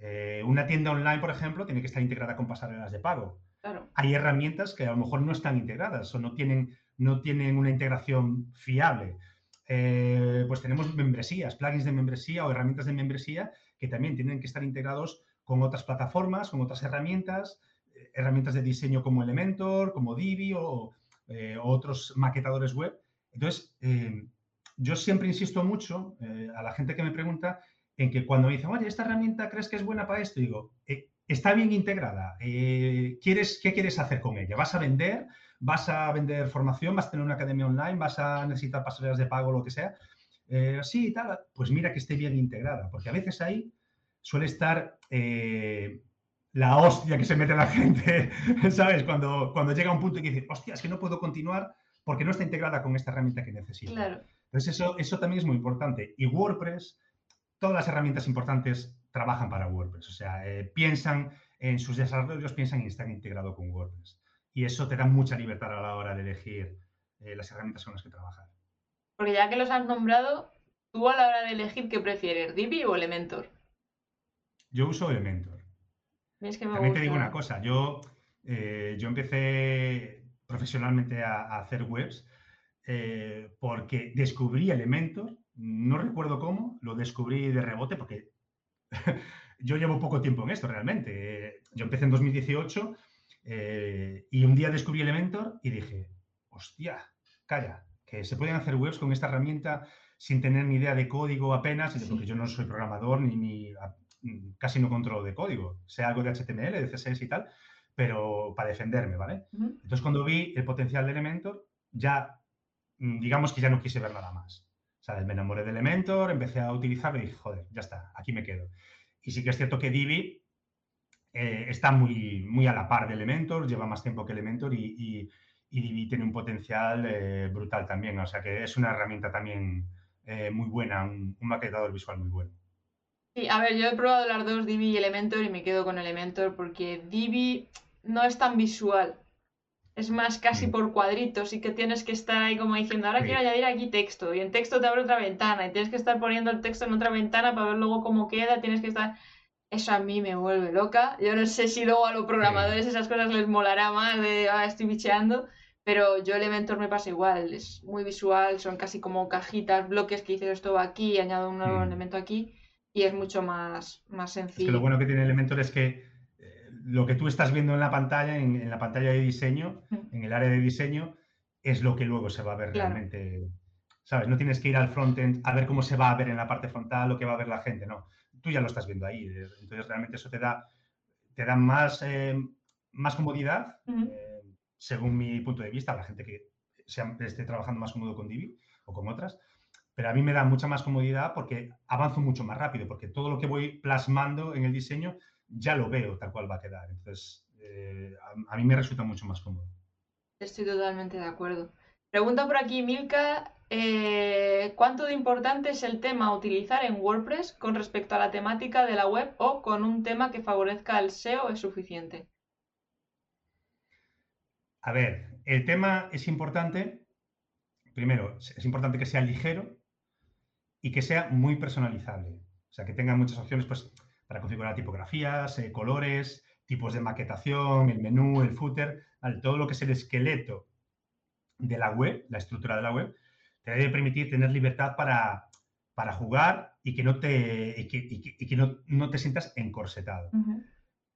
Eh, una tienda online, por ejemplo, tiene que estar integrada con pasarelas de pago. Claro. Hay herramientas que a lo mejor no están integradas o no tienen, no tienen una integración fiable. Eh, pues tenemos membresías, plugins de membresía o herramientas de membresía que también tienen que estar integrados con otras plataformas, con otras herramientas, eh, herramientas de diseño como Elementor, como Divi o, otros maquetadores web. Entonces, yo siempre insisto mucho a la gente que me pregunta en que cuando me dicen, oye, ¿esta herramienta crees que es buena para esto? Digo, eh, está bien integrada. Eh, ¿quieres, ¿Qué quieres hacer con ella? ¿Vas a vender? ¿Vas a vender formación? ¿Vas a tener una academia online? ¿Vas a necesitar pasarelas de pago o lo que sea? Eh, sí, tal. Pues mira que esté bien integrada, porque a veces ahí suele estar la hostia que se mete la gente, ¿sabes? Cuando, cuando llega un punto y que dice, hostia, es que no puedo continuar porque no está integrada con esta herramienta que necesito. Claro. Entonces, eso, eso también es muy importante. Y WordPress todas las herramientas importantes trabajan para WordPress. O sea, eh, piensan en sus desarrollos, piensan en estar integrado con WordPress. Y eso te da mucha libertad a la hora de elegir eh, las herramientas con las que trabajar. Porque ya que los has nombrado, tú a la hora de elegir, ¿qué prefieres, Divi o Elementor? Yo uso Elementor. Es que También te digo una cosa, yo, eh, yo empecé profesionalmente a, a hacer webs porque descubrí Elementor no recuerdo cómo, lo descubrí de rebote porque yo llevo poco tiempo en esto realmente. Yo empecé en 2018 eh, y un día descubrí Elementor y dije, hostia, calla, que se pueden hacer webs con esta herramienta sin tener ni idea de código apenas, porque yo no soy programador ni, casi no controlo de código, sé algo de HTML, de CSS y tal, pero para defenderme, ¿vale? Entonces cuando vi el potencial de Elementor, ya, mm, digamos que ya no quise ver nada más. ¿Sabes? Me enamoré de Elementor, empecé a utilizarlo y dije, joder, ya está, aquí me quedo. Y sí que es cierto que Divi eh, está muy, muy a la par de Elementor, lleva más tiempo que Elementor y, Divi tiene un potencial eh, brutal también. O sea que es una herramienta también eh, muy buena, un, maquetador visual muy bueno. Sí, a ver, yo he probado las dos, Divi y Elementor, y me quedo con Elementor porque Divi no es tan visual. Es más casi mm. por cuadritos y que tienes que estar ahí como diciendo, ahora quiero añadir aquí texto y en texto te abre otra ventana y tienes que estar poniendo el texto en otra ventana para ver luego cómo queda, tienes que estar... Eso a mí me vuelve loca. Yo no sé si luego a los programadores esas cosas les molará más de, ah, estoy bicheando, pero yo Elementor me pasa igual, es muy visual, son casi como cajitas, bloques que dices esto va aquí, añado un nuevo mm. elemento aquí y es mucho más, más sencillo. lo bueno que tiene Elementor es que lo que tú estás viendo en la pantalla, en, la pantalla de diseño, en el área de diseño, es lo que luego se va a ver realmente. ¿Sabes? No tienes que ir al frontend a ver cómo se va a ver en la parte frontal lo que va a ver la gente, no. Tú ya lo estás viendo ahí. Entonces, realmente eso te da, te da más, eh, más comodidad, eh, según mi punto de vista, la gente que esté trabajando más cómodo con Divi o con otras. Pero a mí me da mucha más comodidad porque avanzo mucho más rápido, porque todo lo que voy plasmando en el diseño ya lo veo tal cual va a quedar. Entonces, eh, a, mí me resulta mucho más cómodo. Estoy totalmente de acuerdo. Pregunta por aquí Milka, eh, ¿cuánto de importante es el tema a utilizar en WordPress con respecto a la temática de la web o con un tema que favorezca al SEO es suficiente? A ver, el tema es importante. Primero, es importante que sea ligero y que sea muy personalizable. O sea, que tenga muchas opciones, pues para configurar tipografías, eh, colores, tipos de maquetación, el menú, el footer, todo lo que es el esqueleto de la web, la estructura de la web, te debe permitir tener libertad para, para jugar y que no te, y que, no, te sientas encorsetado.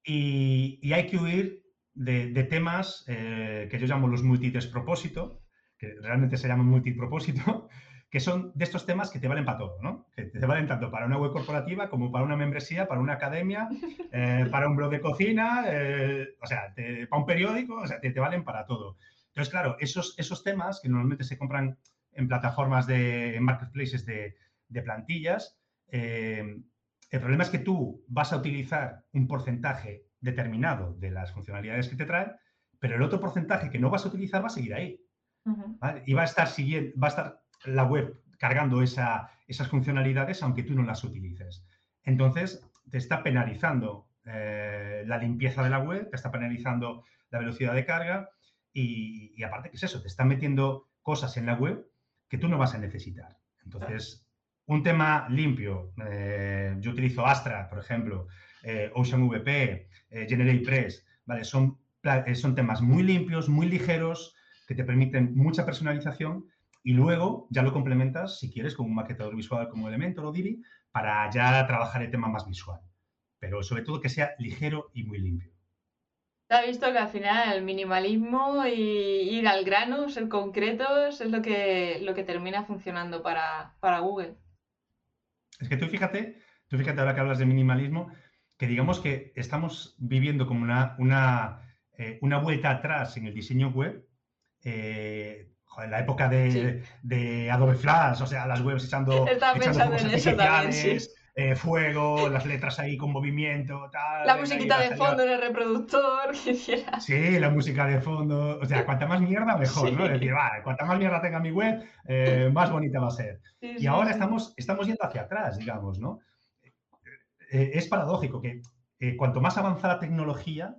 y, hay que huir de, temas eh, que yo llamo los multidespropósito, que realmente se llaman multipropósito, que son de estos temas que te valen para todo, ¿no? Que te valen tanto para una web corporativa como para una membresía, para una academia, eh, para un blog de cocina, eh, o sea, para un periódico, o sea, te, valen para todo. Entonces, claro, esos, esos temas que normalmente se compran en plataformas de en marketplaces de, plantillas, eh, el problema es que tú vas a utilizar un porcentaje determinado de las funcionalidades que te traen, pero el otro porcentaje que no vas a utilizar va a seguir ahí. Y va a estar siguiendo, va a estar la web cargando esas funcionalidades aunque tú no las utilices. Entonces, te está penalizando eh, la limpieza de la web, te está penalizando la velocidad de carga y, aparte, ¿qué es eso? Te está metiendo cosas en la web que tú no vas a necesitar. Entonces, un tema limpio, eh, yo utilizo Astra, por ejemplo, eh, OceanVP, eh, GeneratePress, ¿vale? Son, eh, son temas muy limpios, muy ligeros, que te permiten mucha personalización y luego ya lo complementas, si quieres, con un maquetador visual como Elementor o Divi para ya trabajar el tema más visual. Pero sobre todo que sea ligero y muy limpio. Se ha visto que al final el minimalismo y ir al grano, ser concretos, es lo que, lo que termina funcionando para, Google. Es que tú fíjate, tú fíjate ahora que hablas de minimalismo, que digamos que estamos viviendo como una, una, eh, una vuelta atrás en el diseño web. Eh, en la época de, Adobe Flash, o sea, las webs echando, pensando en eso también, sí. Eh, fuego, las letras ahí con movimiento, tal. La musiquita de fondo en el reproductor, Sí, la música de fondo. O sea, cuanta más mierda, mejor, ¿no? Es decir, vale, cuanta más mierda tenga mi web, eh, más bonita va a ser. y ahora Estamos, estamos yendo hacia atrás, digamos, ¿no? Eh, es paradójico que cuanto más avanza la tecnología,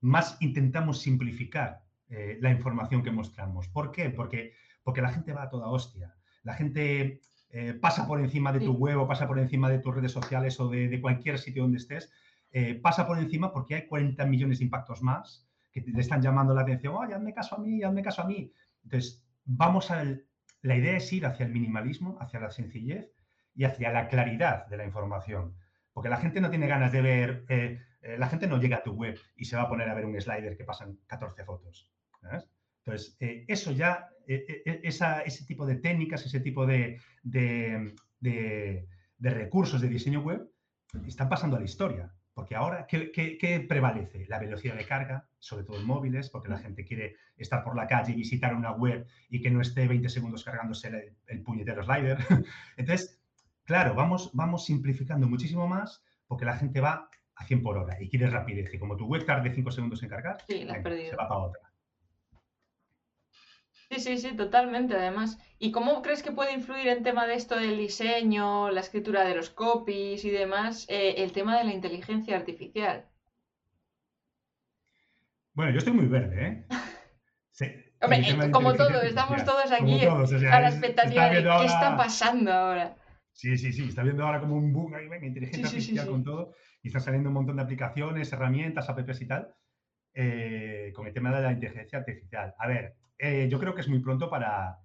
más intentamos simplificar la información que mostramos. ¿Por qué? Porque, porque la gente va a toda hostia. La gente eh, pasa por encima de tu web o pasa por encima de tus redes sociales o de, cualquier sitio donde estés, eh, pasa por encima porque hay 40 millones de impactos más que te, están llamando la atención, oye, hazme caso a mí, hazme caso a mí. Entonces, vamos a... La idea es ir hacia el minimalismo, hacia la sencillez y hacia la claridad de la información. Porque la gente no tiene ganas de ver, eh, la gente no llega a tu web y se va a poner a ver un slider que pasan 14 fotos. Entonces, eso ya e, e, ese tipo de técnicas, ese tipo de, recursos de diseño web están pasando a la historia. Porque ahora, ¿qué, prevalece? La velocidad de carga, sobre todo en móviles, porque la gente quiere estar por la calle y visitar una web y que no esté 20 segundos cargándose el, puñetero slider. Entonces, claro, vamos, vamos simplificando muchísimo más porque la gente va a 100 por hora y quiere rapidez. Y como tu web tarde 5 segundos en cargar, se va para otra. Sí, sí, sí, totalmente, además. ¿Y cómo crees que puede influir en tema de esto del diseño, la escritura de los copies y demás, eh, el tema de la inteligencia artificial? Bueno, yo estoy muy verde, ¿eh? Sí. Hombre, eh, como todos, estamos todos aquí a la expectativa de qué está pasando ahora. Sí, sí, sí, está viendo ahora como un boom ahí, venga, inteligencia artificial con todo, y está saliendo un montón de aplicaciones, herramientas, apps y tal, eh, con el tema de la inteligencia artificial. A ver, eh, yo creo que es muy pronto para,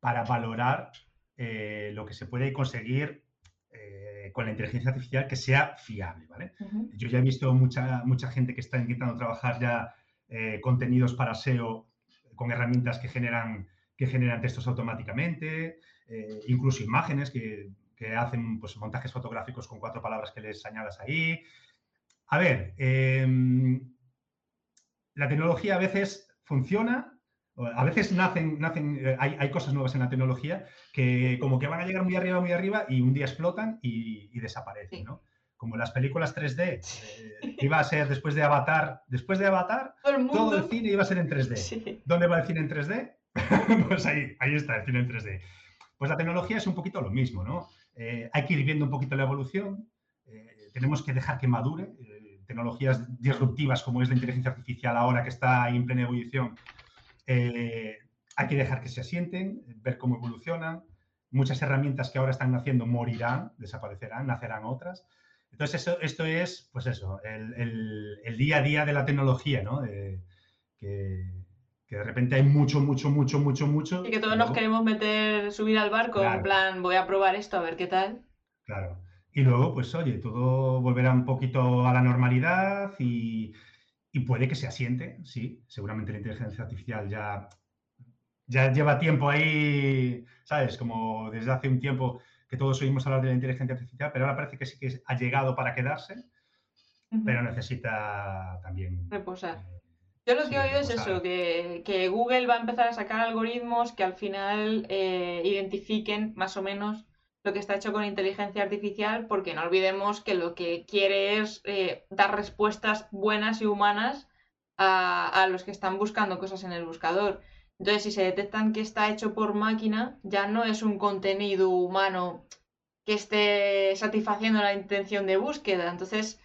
para valorar eh, lo que se puede conseguir eh, con la inteligencia artificial que sea fiable, ¿vale? Yo ya he visto mucha, mucha gente que está intentando trabajar ya contenidos para SEO con herramientas que generan, que generan textos automáticamente, incluso imágenes que, que, hacen pues, montajes fotográficos con cuatro palabras que les añadas ahí. A ver, em, la tecnología a veces funciona a veces nacen, nacen eh, hay, cosas nuevas en la tecnología que como que van a llegar muy arriba, muy arriba y un día explotan y, desaparecen, ¿no? Como las películas 3D, eh, iba a ser después de Avatar, después de Avatar, todo el, cine iba a ser en 3D. ¿Dónde va el cine en 3D? pues ahí, ahí está el cine en 3D. Pues la tecnología es un poquito lo mismo, ¿no? Eh, hay que ir viendo un poquito la evolución, tenemos que dejar que madure. tecnologías disruptivas como es la inteligencia artificial ahora que está en plena ebullición, eh, hay que dejar que se asienten, ver cómo evolucionan. Muchas herramientas que ahora están naciendo morirán, desaparecerán, nacerán otras. Entonces, eso, esto es, pues eso, el, día a día de la tecnología, ¿no? que, de repente hay mucho, mucho, mucho, mucho, mucho. Y que todos nos queremos meter, subir al barco, en plan, voy a probar esto, a ver qué tal. Claro. Y luego, pues oye, todo volverá un poquito a la normalidad y, y puede que se asiente, sí, seguramente la inteligencia artificial ya, ya lleva tiempo ahí, ¿sabes? Como desde hace un tiempo que todos oímos hablar de la inteligencia artificial, pero ahora parece que sí que ha llegado para quedarse, pero necesita también... Reposar. Eh, Yo lo que he oído es eso, que, Google va a empezar a sacar algoritmos que al final eh, identifiquen más o menos lo que está hecho con inteligencia artificial, porque no olvidemos que lo que quiere es eh, dar respuestas buenas y humanas a, los que están buscando cosas en el buscador. Entonces, si se detectan que está hecho por máquina, ya no es un contenido humano que esté satisfaciendo la intención de búsqueda. Entonces,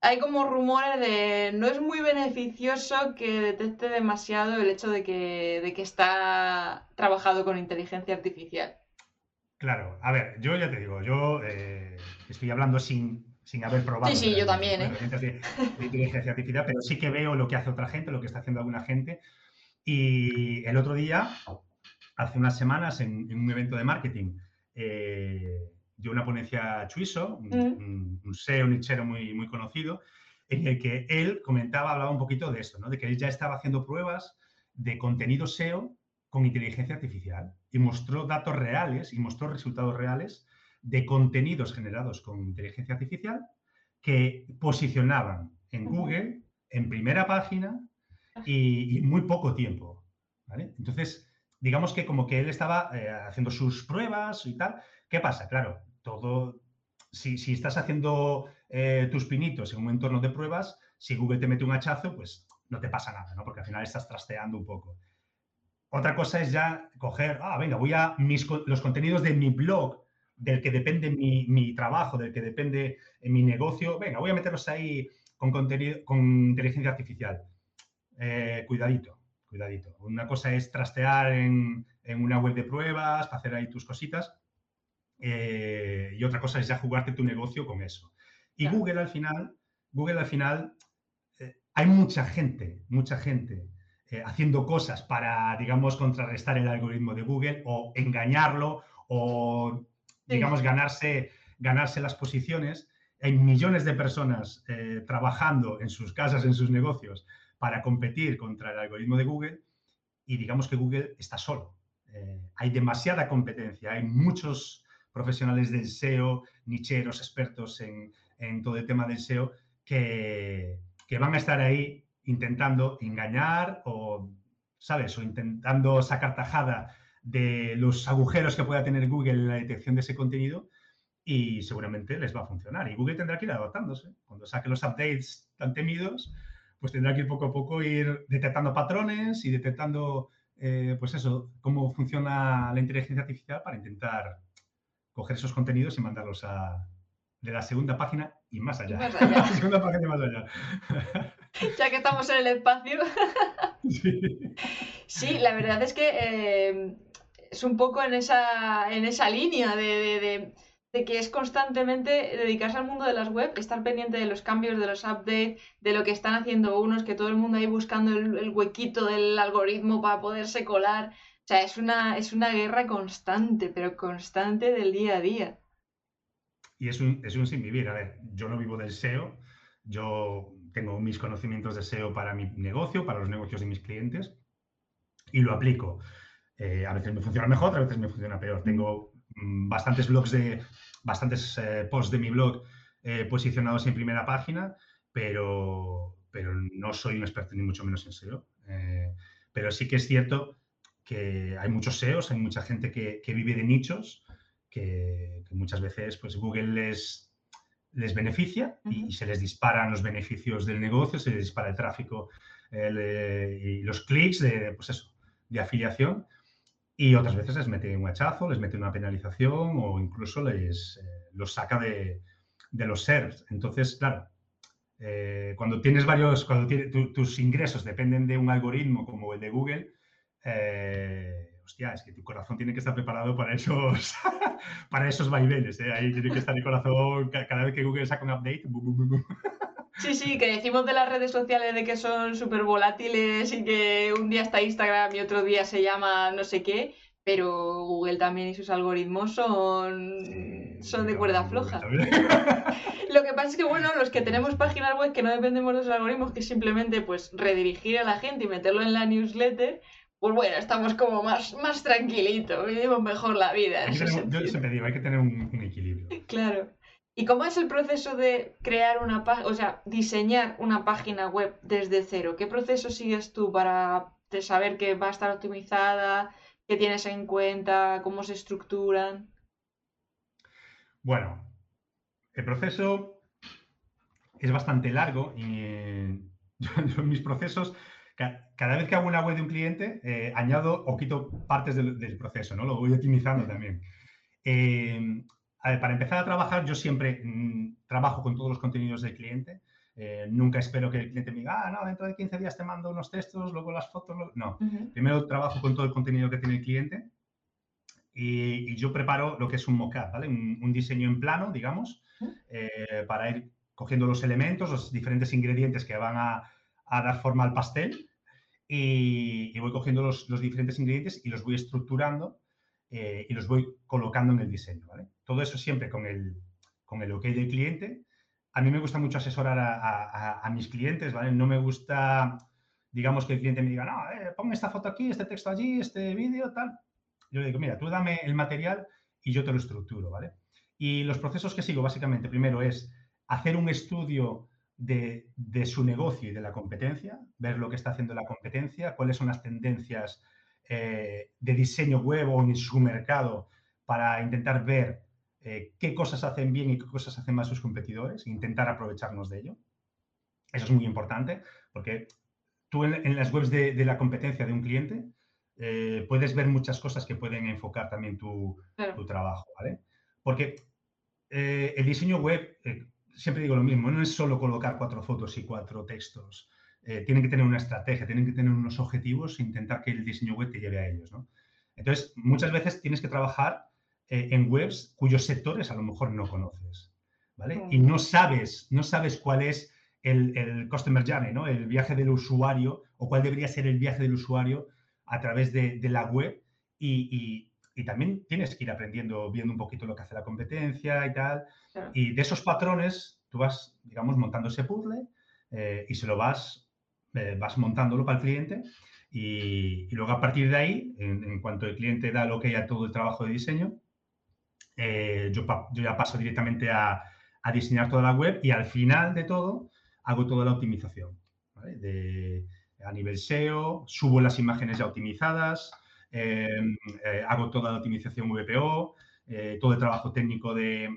hay como rumores de no es muy beneficioso que detecte demasiado el hecho de que, de que está trabajado con inteligencia artificial. Claro, a ver, yo ya te digo, yo eh, estoy hablando sin, sin haber probado. Sí, sí, yo también, ¿eh? De, inteligencia artificial, pero sí que veo lo que hace otra gente, lo que está haciendo alguna gente. Y el otro día, hace unas semanas, en, un evento de marketing, eh, dio una ponencia Chuiso, un, mm. un, SEO nichero muy, muy conocido, en el que él comentaba, hablaba un poquito de esto, ¿no? de que él ya estaba haciendo pruebas de contenido SEO con inteligencia artificial y mostró datos reales y mostró resultados reales de contenidos generados con inteligencia artificial que posicionaban en Google en primera página y, muy poco tiempo. Entonces, digamos que como que él estaba eh, haciendo sus pruebas y tal. ¿Qué pasa? Claro, todo, si, estás haciendo eh, tus pinitos en un entorno de pruebas, si Google te mete un hachazo, pues no te pasa nada, ¿no? Porque al final estás trasteando un poco. Otra cosa es ya coger, ah, venga, voy a mis, los contenidos de mi blog, del que depende mi, trabajo, del que depende mi negocio, venga, voy a meterlos ahí con contenido, con inteligencia artificial. Eh, cuidadito, cuidadito. Una cosa es trastear en, una web de pruebas, hacer ahí tus cositas, eh, y otra cosa es ya jugarte tu negocio con eso. Y Google al final, Google al final, eh, hay mucha gente, mucha gente haciendo cosas para, digamos, contrarrestar el algoritmo de Google o engañarlo o digamos, ganarse, ganarse las posiciones. Hay millones de personas eh, trabajando en sus casas, en sus negocios, para competir contra el algoritmo de Google y digamos que Google está solo. Eh, hay demasiada competencia, hay muchos profesionales del SEO, nicheros, expertos en, en todo el tema del SEO, que, que, van a estar ahí intentando engañar o, ¿sabes? O intentando sacar tajada de los agujeros que pueda tener Google en la detección de ese contenido y seguramente les va a funcionar. Y Google tendrá que ir adaptándose. Cuando saque los updates tan temidos, pues tendrá que ir poco a poco ir detectando patrones y detectando, eh, pues eso, cómo funciona la inteligencia artificial para intentar coger esos contenidos y mandarlos a, de la segunda página y más allá. Más allá. segunda página y más allá. ya que estamos en el espacio. sí. la verdad es que eh, es un poco en esa, en esa línea de, que es constantemente dedicarse al mundo de las web, estar pendiente de los cambios, de los updates, de lo que están haciendo unos, que todo el mundo ahí buscando el, huequito del algoritmo para poderse colar. O sea, es una, es una guerra constante, pero constante del día a día. Y es un, es un sin vivir. A ver, yo no vivo del SEO, yo tengo mis conocimientos de SEO para mi negocio, para los negocios de mis clientes, y lo aplico. Eh, a veces me funciona mejor, a veces me funciona peor. Tengo mm, bastantes blogs de, bastantes eh, posts de mi blog eh, posicionados en primera página, pero, pero no soy un experto ni mucho menos en SEO. pero sí que es cierto que hay muchos SEOs, hay mucha gente que, vive de nichos, que, muchas veces pues, Google les, les beneficia y, se les disparan los beneficios del negocio, se les dispara el tráfico y los clics de, pues eso, de afiliación y otras veces les mete un hachazo, les mete una penalización o incluso les eh, los saca de, los servers. Entonces, claro, eh, cuando tienes varios, cuando tus ingresos dependen de un algoritmo como el de Google, eh, hostia, es que tu corazón tiene que estar preparado para esos, para esos vaivenes. Ahí tiene que estar el corazón cada vez que Google saca un update. Sí, sí, que decimos de las redes sociales de que son súper volátiles y que un día está Instagram y otro día se llama no sé qué, pero Google también y sus algoritmos son, son de cuerda floja. Lo que pasa es que, bueno, los que tenemos páginas web que no dependemos de los algoritmos, que simplemente pues redirigir a la gente y meterlo en la newsletter, pues bueno, estamos como más, más tranquilitos, vivimos mejor la vida. yo siempre digo, hay que tener un equilibrio. Claro. ¿Y cómo es el proceso de crear una página, o sea, diseñar una página web desde cero? ¿Qué proceso sigues tú para saber que va a estar optimizada, qué tienes en cuenta, cómo se estructuran? Bueno, el proceso es bastante largo y yo, mis procesos, cada vez que hago una web de un cliente, eh, añado o quito partes del, proceso, ¿no? Lo voy optimizando también. Eh, para empezar a trabajar, yo siempre mm, trabajo con todos los contenidos del cliente. Eh, nunca espero que el cliente me diga, ah, no, dentro de 15 días te mando unos textos, luego las fotos. No, primero trabajo con todo el contenido que tiene el cliente y, yo preparo lo que es un mockup, ¿vale? Un, diseño en plano, digamos, eh, para ir cogiendo los elementos, los diferentes ingredientes que van a, dar forma al pastel y, voy cogiendo los, diferentes ingredientes y los voy estructurando eh, y los voy colocando en el diseño, ¿vale? Todo eso siempre con el, con el OK del cliente. A mí me gusta mucho asesorar a, mis clientes, ¿vale? No me gusta, digamos, que el cliente me diga, no, eh, pon esta foto aquí, este texto allí, este vídeo, tal. Yo le digo, mira, tú dame el material y yo te lo estructuro, ¿vale? Y los procesos que sigo, básicamente, primero es hacer un estudio de, su negocio y de la competencia, ver lo que está haciendo la competencia, cuáles son las tendencias eh, de diseño web o en su mercado para intentar ver eh, qué cosas hacen bien y qué cosas hacen más sus competidores e intentar aprovecharnos de ello. Eso es muy importante porque tú en, las webs de, la competencia de un cliente eh, puedes ver muchas cosas que pueden enfocar también tu, trabajo, ¿vale? Porque el diseño web siempre digo lo mismo, no es solo colocar cuatro fotos y cuatro textos. Eh, tienen que tener una estrategia, tienen que tener unos objetivos e intentar que el diseño web te lleve a ellos. ¿no? Entonces, muchas veces tienes que trabajar eh, en webs cuyos sectores a lo mejor no conoces. ¿vale? Y no sabes, no sabes cuál es el, el, customer journey, ¿no? el viaje del usuario o cuál debería ser el viaje del usuario a través de, la web y, y también tienes que ir aprendiendo, viendo un poquito lo que hace la competencia y tal. Y de esos patrones, tú vas, digamos, montando ese puzzle eh, y se lo vas, eh, vas montándolo para el cliente. Y, luego a partir de ahí, en, cuanto el cliente da lo que haya todo el trabajo de diseño, eh, yo, yo, ya paso directamente a, a, diseñar toda la web y al final de todo hago toda la optimización. De, a nivel SEO, subo las imágenes ya optimizadas, hago toda la optimización VPO, eh, todo el trabajo técnico de,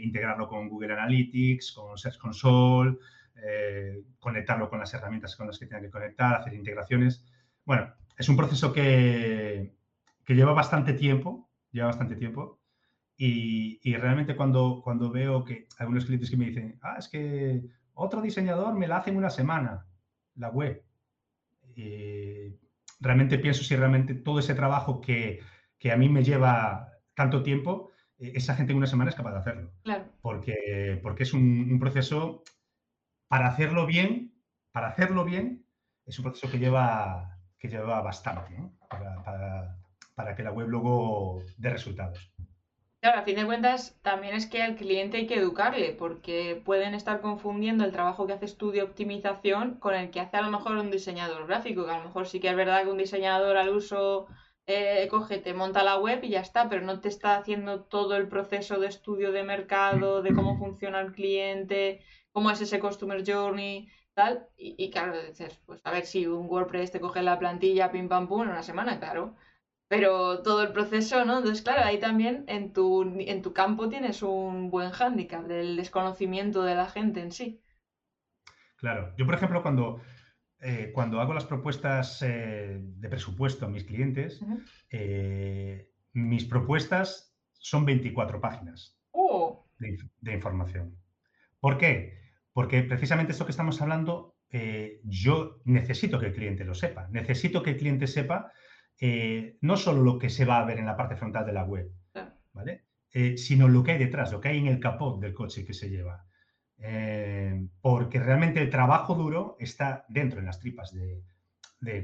integrarlo con Google Analytics, con Search Console, eh, conectarlo con las herramientas con las que tenga que conectar, hacer integraciones. Bueno, es un proceso que, lleva bastante tiempo, lleva bastante tiempo. Y, realmente cuando, cuando veo que algunos clientes que me dicen, ah, es que otro diseñador me la hace en una semana, la web realmente pienso si realmente todo ese trabajo que, a mí me lleva tanto tiempo, eh, esa gente en una semana es capaz de hacerlo. Claro. Porque, porque es un, proceso, para hacerlo bien, para hacerlo bien, es un proceso que lleva, que lleva bastante para que la web luego dé resultados. Claro, a fin de cuentas, también es que al cliente hay que educarle, porque pueden estar confundiendo el trabajo que hace estudio optimización con el que hace a lo mejor un diseñador gráfico, que a lo mejor sí que es verdad que un diseñador al uso eh, coge, te monta la web y ya está, pero no te está haciendo todo el proceso de estudio de mercado, de cómo funciona el cliente, cómo es ese customer journey, tal. Y, y claro, pues a ver si un WordPress te coge la plantilla, pim pam pum, en una semana, claro pero todo el proceso, ¿no? Entonces, claro, ahí también en tu, en tu campo tienes un buen hándicap del desconocimiento de la gente en sí. Claro, yo por ejemplo cuando, eh, cuando hago las propuestas eh, de presupuesto a mis clientes, eh, mis propuestas son 24 páginas oh. de, información. ¿Por qué? Porque precisamente esto que estamos hablando, yo necesito que el cliente lo sepa, necesito que el cliente sepa eh, no solo lo que se va a ver en la parte frontal de la web, ¿vale? Eh, sino lo que hay detrás, lo que hay en el capot del coche que se lleva. Eh, porque realmente el trabajo duro está dentro, en las tripas de,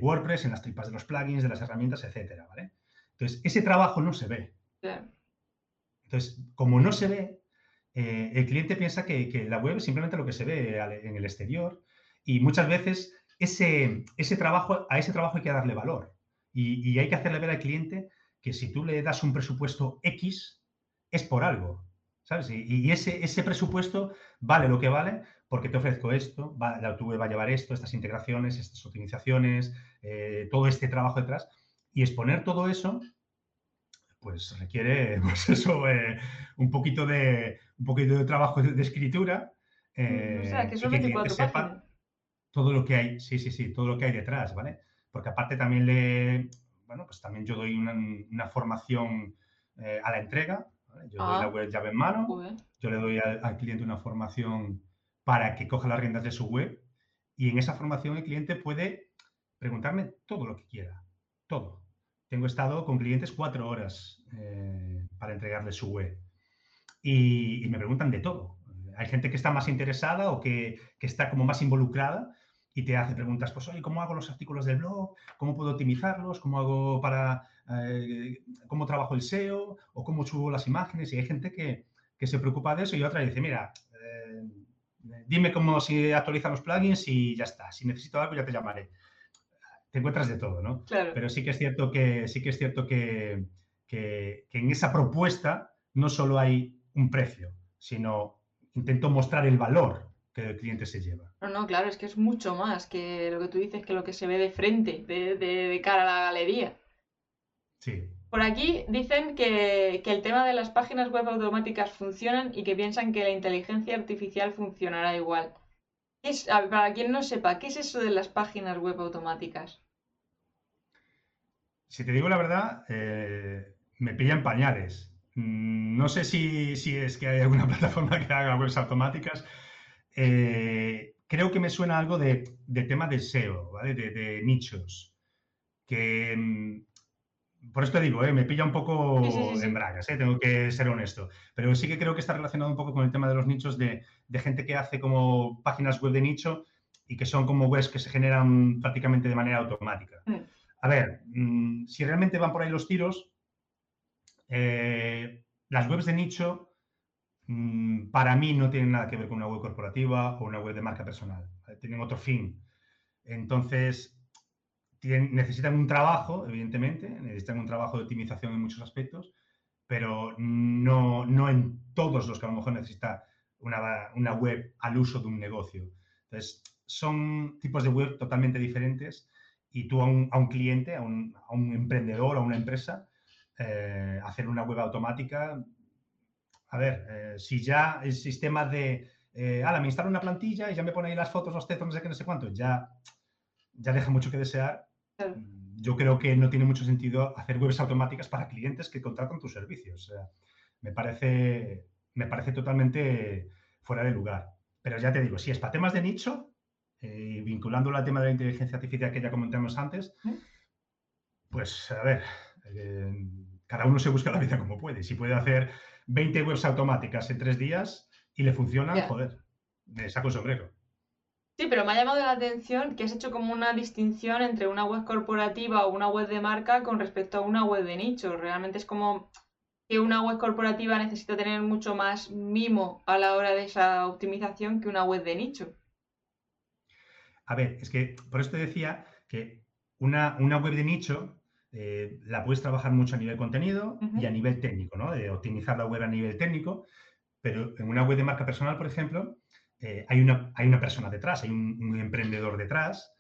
WordPress, en las tripas de los plugins, de las herramientas, etcétera, ¿vale? Entonces, ese trabajo no se ve. Entonces, como no se ve, el cliente piensa que, la web es simplemente lo que se ve en el exterior y muchas veces ese, ese trabajo, a ese trabajo hay que darle valor. Y, hay que hacerle ver al cliente que si tú le das un presupuesto X, es por algo, ¿sabes? Y, ese, ese, presupuesto vale lo que vale porque te ofrezco esto, va, la va a llevar esto, estas integraciones, estas optimizaciones, eh, todo este trabajo detrás. Y exponer todo eso, pues requiere, pues eso, eh, un, poquito de, un poquito de trabajo de, escritura. o sea, que son 24 páginas. Todo lo que hay, sí, sí, sí, todo lo que hay detrás, ¿vale? Porque aparte también le, bueno, pues también yo doy una, formación eh, a la entrega, yo doy la ah. web llave en mano, yo le doy al, cliente una formación para que coja las riendas de su web y en esa formación el cliente puede preguntarme todo lo que quiera, todo. tengo estado con clientes cuatro horas eh, para entregarles su web. Y, me preguntan de todo. Hay gente que está más interesada o que, que, está como más involucrada y te hace preguntas, pues, oye, ¿cómo hago los artículos del blog? ¿Cómo puedo optimizarlos? ¿Cómo hago para, eh, cómo trabajo el SEO? ¿O cómo subo las imágenes? Y hay gente que, que se preocupa de eso y otra dice, mira, eh, dime cómo se actualizan los plugins y ya está. Si necesito algo ya te llamaré. Te encuentras de todo, ¿no? Pero sí que es cierto que sí que es cierto que, que, en esa propuesta no solo hay un precio, sino intento mostrar el valor que el cliente se lleva. No, no, claro, es que es mucho más que lo que tú dices, que lo que se ve de frente, de, de, cara a la galería. Sí. Por aquí dicen que, que, el tema de las páginas web automáticas funcionan y que piensan que la inteligencia artificial funcionará igual. Es, para quien no sepa, ¿qué es eso de las páginas web automáticas? Si te digo la verdad, eh, me pillan pañales. Mm, no sé si, si, es que hay alguna plataforma que haga webs automáticas. Eh, creo que me suena algo de, de tema de SEO, ¿vale? De, nichos. Que mm, por esto digo, ¿eh? me pilla un poco en bragas, ¿eh? tengo que ser honesto. Pero sí que creo que está relacionado un poco con el tema de los nichos de, de gente que hace como páginas web de nicho y que son como webs que se generan prácticamente de manera automática. Mm. A ver, mm, si realmente van por ahí los tiros, eh, las webs de nicho para mí no tienen nada que ver con una web corporativa o una web de marca personal. Tienen otro fin. Entonces, necesitan un trabajo, evidentemente, necesitan un trabajo de optimización en muchos aspectos, pero no, no en todos los que a lo mejor necesita una, una web al uso de un negocio. Entonces, son tipos de web totalmente diferentes y tú a un, cliente, a un, a un, emprendedor, a una empresa, eh, hacer una web automática. A ver, eh, si ya el sistema de, eh, ala, me instalo una plantilla y ya me pone ahí las fotos, los textos, no sé qué, no sé cuánto, ya, ya deja mucho que desear. Yo creo que no tiene mucho sentido hacer webs automáticas para clientes que contratan tus servicios. O sea, me parece, me parece totalmente fuera de lugar. Pero ya te digo, si es para temas de nicho, eh, vinculándolo al tema de la inteligencia artificial que ya comentamos antes, pues a ver, eh, cada uno se busca la vida como puede. Si puede hacer 20 webs automáticas en tres días y le funcionan, joder, me saco el sombrero. Sí, pero me ha llamado la atención que has hecho como una distinción entre una web corporativa o una web de marca con respecto a una web de nicho. Realmente es como que una web corporativa necesita tener mucho más mimo a la hora de esa optimización que una web de nicho. A ver, es que por eso te decía que una, web de nicho eh, la puedes trabajar mucho a nivel contenido y a nivel técnico, ¿no? De optimizar la web a nivel técnico, pero en una web de marca personal, por ejemplo, eh, hay, una, hay una persona detrás, hay un, emprendedor detrás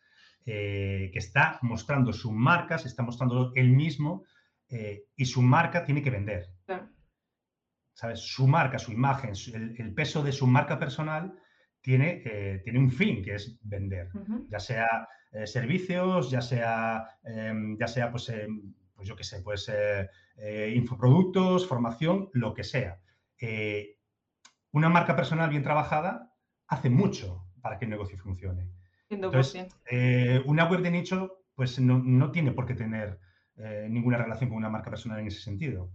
eh, que está mostrando su marca, se está mostrando él mismo y su marca tiene que vender. ¿Sabes? Su marca, su imagen, el, peso de su marca personal tiene, tiene un fin, que es vender, ya sea eh, servicios, ya sea, em, ya sea pues, em, pues yo qué sé, pues eh, infoproductos, formación, lo que sea. una marca personal bien trabajada hace mucho para que el negocio funcione. Entonces, una web de nicho pues no, no tiene por qué tener ninguna relación con una marca personal en ese sentido.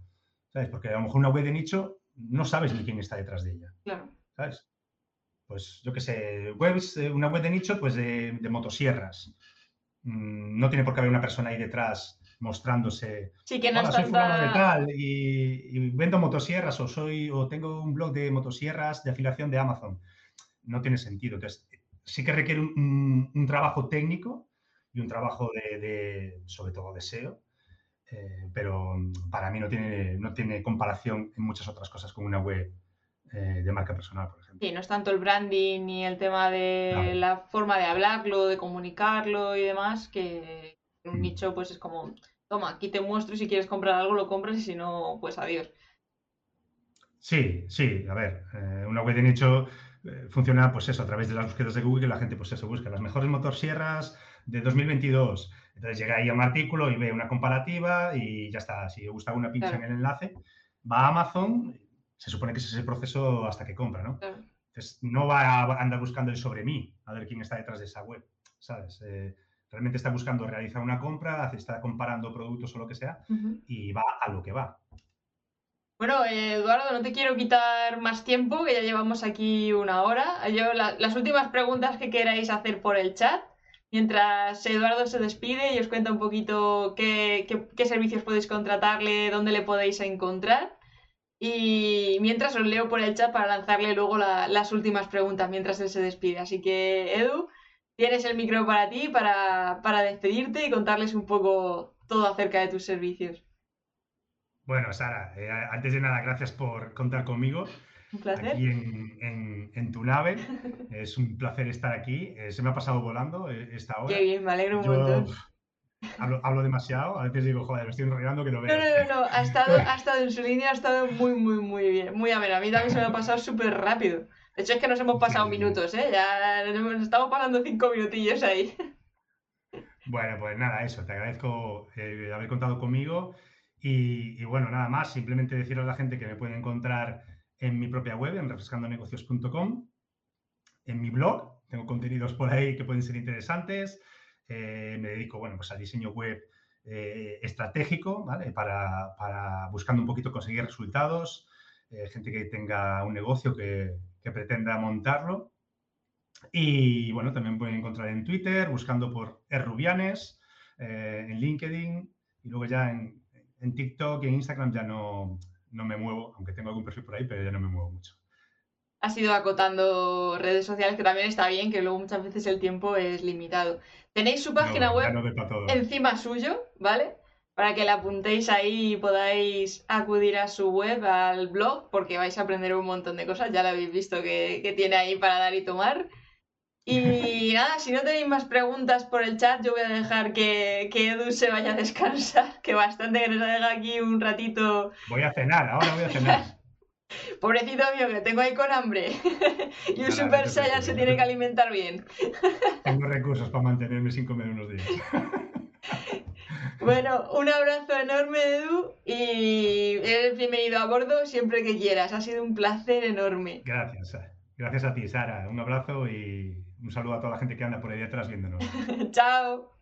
¿Sabes? Porque a lo mejor una web de nicho no sabes ni quién está detrás de ella. Claro. ¿Sabes? Pues yo qué sé, webs, eh, una web de nicho, pues de, motosierras. Mm, no tiene por qué haber una persona ahí detrás mostrándose. Sí, que no soy fulano de tal y, vendo motosierras o soy o tengo un blog de motosierras de afiliación de Amazon. No tiene sentido. Entonces, sí que requiere un, trabajo técnico y un trabajo de, sobre todo de SEO, eh, pero para mí no tiene, no tiene comparación en muchas otras cosas con una web eh, de marca personal, por ejemplo. Sí, no es tanto el branding ni el tema de la forma de hablarlo, de comunicarlo y demás, que un mm. nicho pues es como, toma, aquí te muestro y si quieres comprar algo lo compras y si no, pues adiós. Sí, sí, a ver, eh, una web de nicho eh, funciona pues eso, a través de las búsquedas de Google, que la gente pues eso busca las mejores motosierras de 2022. Entonces llega ahí a un artículo y ve una comparativa y ya está. Si le gusta una pincha en el enlace, va a Amazon se supone que es ese proceso hasta que compra, ¿no? Entonces, no va a andar buscando el sobre mí, a ver quién está detrás de esa web, ¿sabes? Eh, realmente está buscando realizar una compra, está comparando productos o lo que sea, y va a lo que va. Bueno, Eduardo, no te quiero quitar más tiempo, que ya llevamos aquí una hora. Yo, las últimas preguntas que queráis hacer por el chat, mientras Eduardo se despide y os cuenta un poquito qué, servicios podéis contratarle, dónde le podéis encontrar. Y mientras os leo por el chat para lanzarle luego las últimas preguntas mientras él se despide. Así que, Edu, tienes el micro para ti, para, para despedirte y contarles un poco todo acerca de tus servicios. Bueno, Sara, eh, antes de nada, gracias por contar conmigo. Un placer. Aquí en, tu nave. Es un placer estar aquí. Eh, se me ha pasado volando eh, esta hora. Qué bien, me alegro un montón. Hablo, demasiado, a veces digo, joder, me estoy enrollando que lo veo. No, no, no, ha estado, ha estado en su línea, ha estado muy, muy, muy bien. Muy a ver, a mí también se me ha pasado súper rápido. De hecho, es que nos hemos pasado minutos, ¿eh? Ya nos estamos pasando cinco minutillos ahí. Bueno, pues nada, eso, te agradezco haber contado conmigo. Y, bueno, nada más, simplemente decirle a la gente que me puede encontrar en mi propia web, en refrescandonegocios.com, en mi blog, tengo contenidos por ahí que pueden ser interesantes, eh, me dedico, bueno, pues al diseño web eh, estratégico, ¿vale? Para, para, buscando un poquito conseguir resultados, eh, gente que tenga un negocio que, que pretenda montarlo. Y bueno, también pueden encontrar en Twitter, buscando por Errubianes, en LinkedIn y luego ya en, en TikTok y en Instagram ya no, no me muevo, aunque tengo algún perfil por ahí, pero ya no me muevo mucho. Has ido acotando redes sociales, que también está bien, que luego muchas veces el tiempo es limitado. Tenéis su página web encima suyo, ¿vale? Para que la apuntéis ahí y podáis acudir a su web, al blog, porque vais a aprender un montón de cosas. Ya lo habéis visto que, que tiene ahí para dar y tomar. Y nada, si no tenéis más preguntas por el chat, yo voy a dejar que, que Edu se vaya a descansar, que bastante que nos deja aquí un ratito. Voy a cenar, ahora voy a cenar. Pobrecito mío, que tengo ahí con hambre. y un Super Saiyan se tiene que alimentar bien. tengo recursos para mantenerme sin comer unos días. bueno, un abrazo enorme, Edu, y eres bienvenido a bordo siempre que quieras. Ha sido un placer enorme. Gracias. Gracias a ti, Sara. Un abrazo y un saludo a toda la gente que anda por ahí detrás viéndonos. Chao.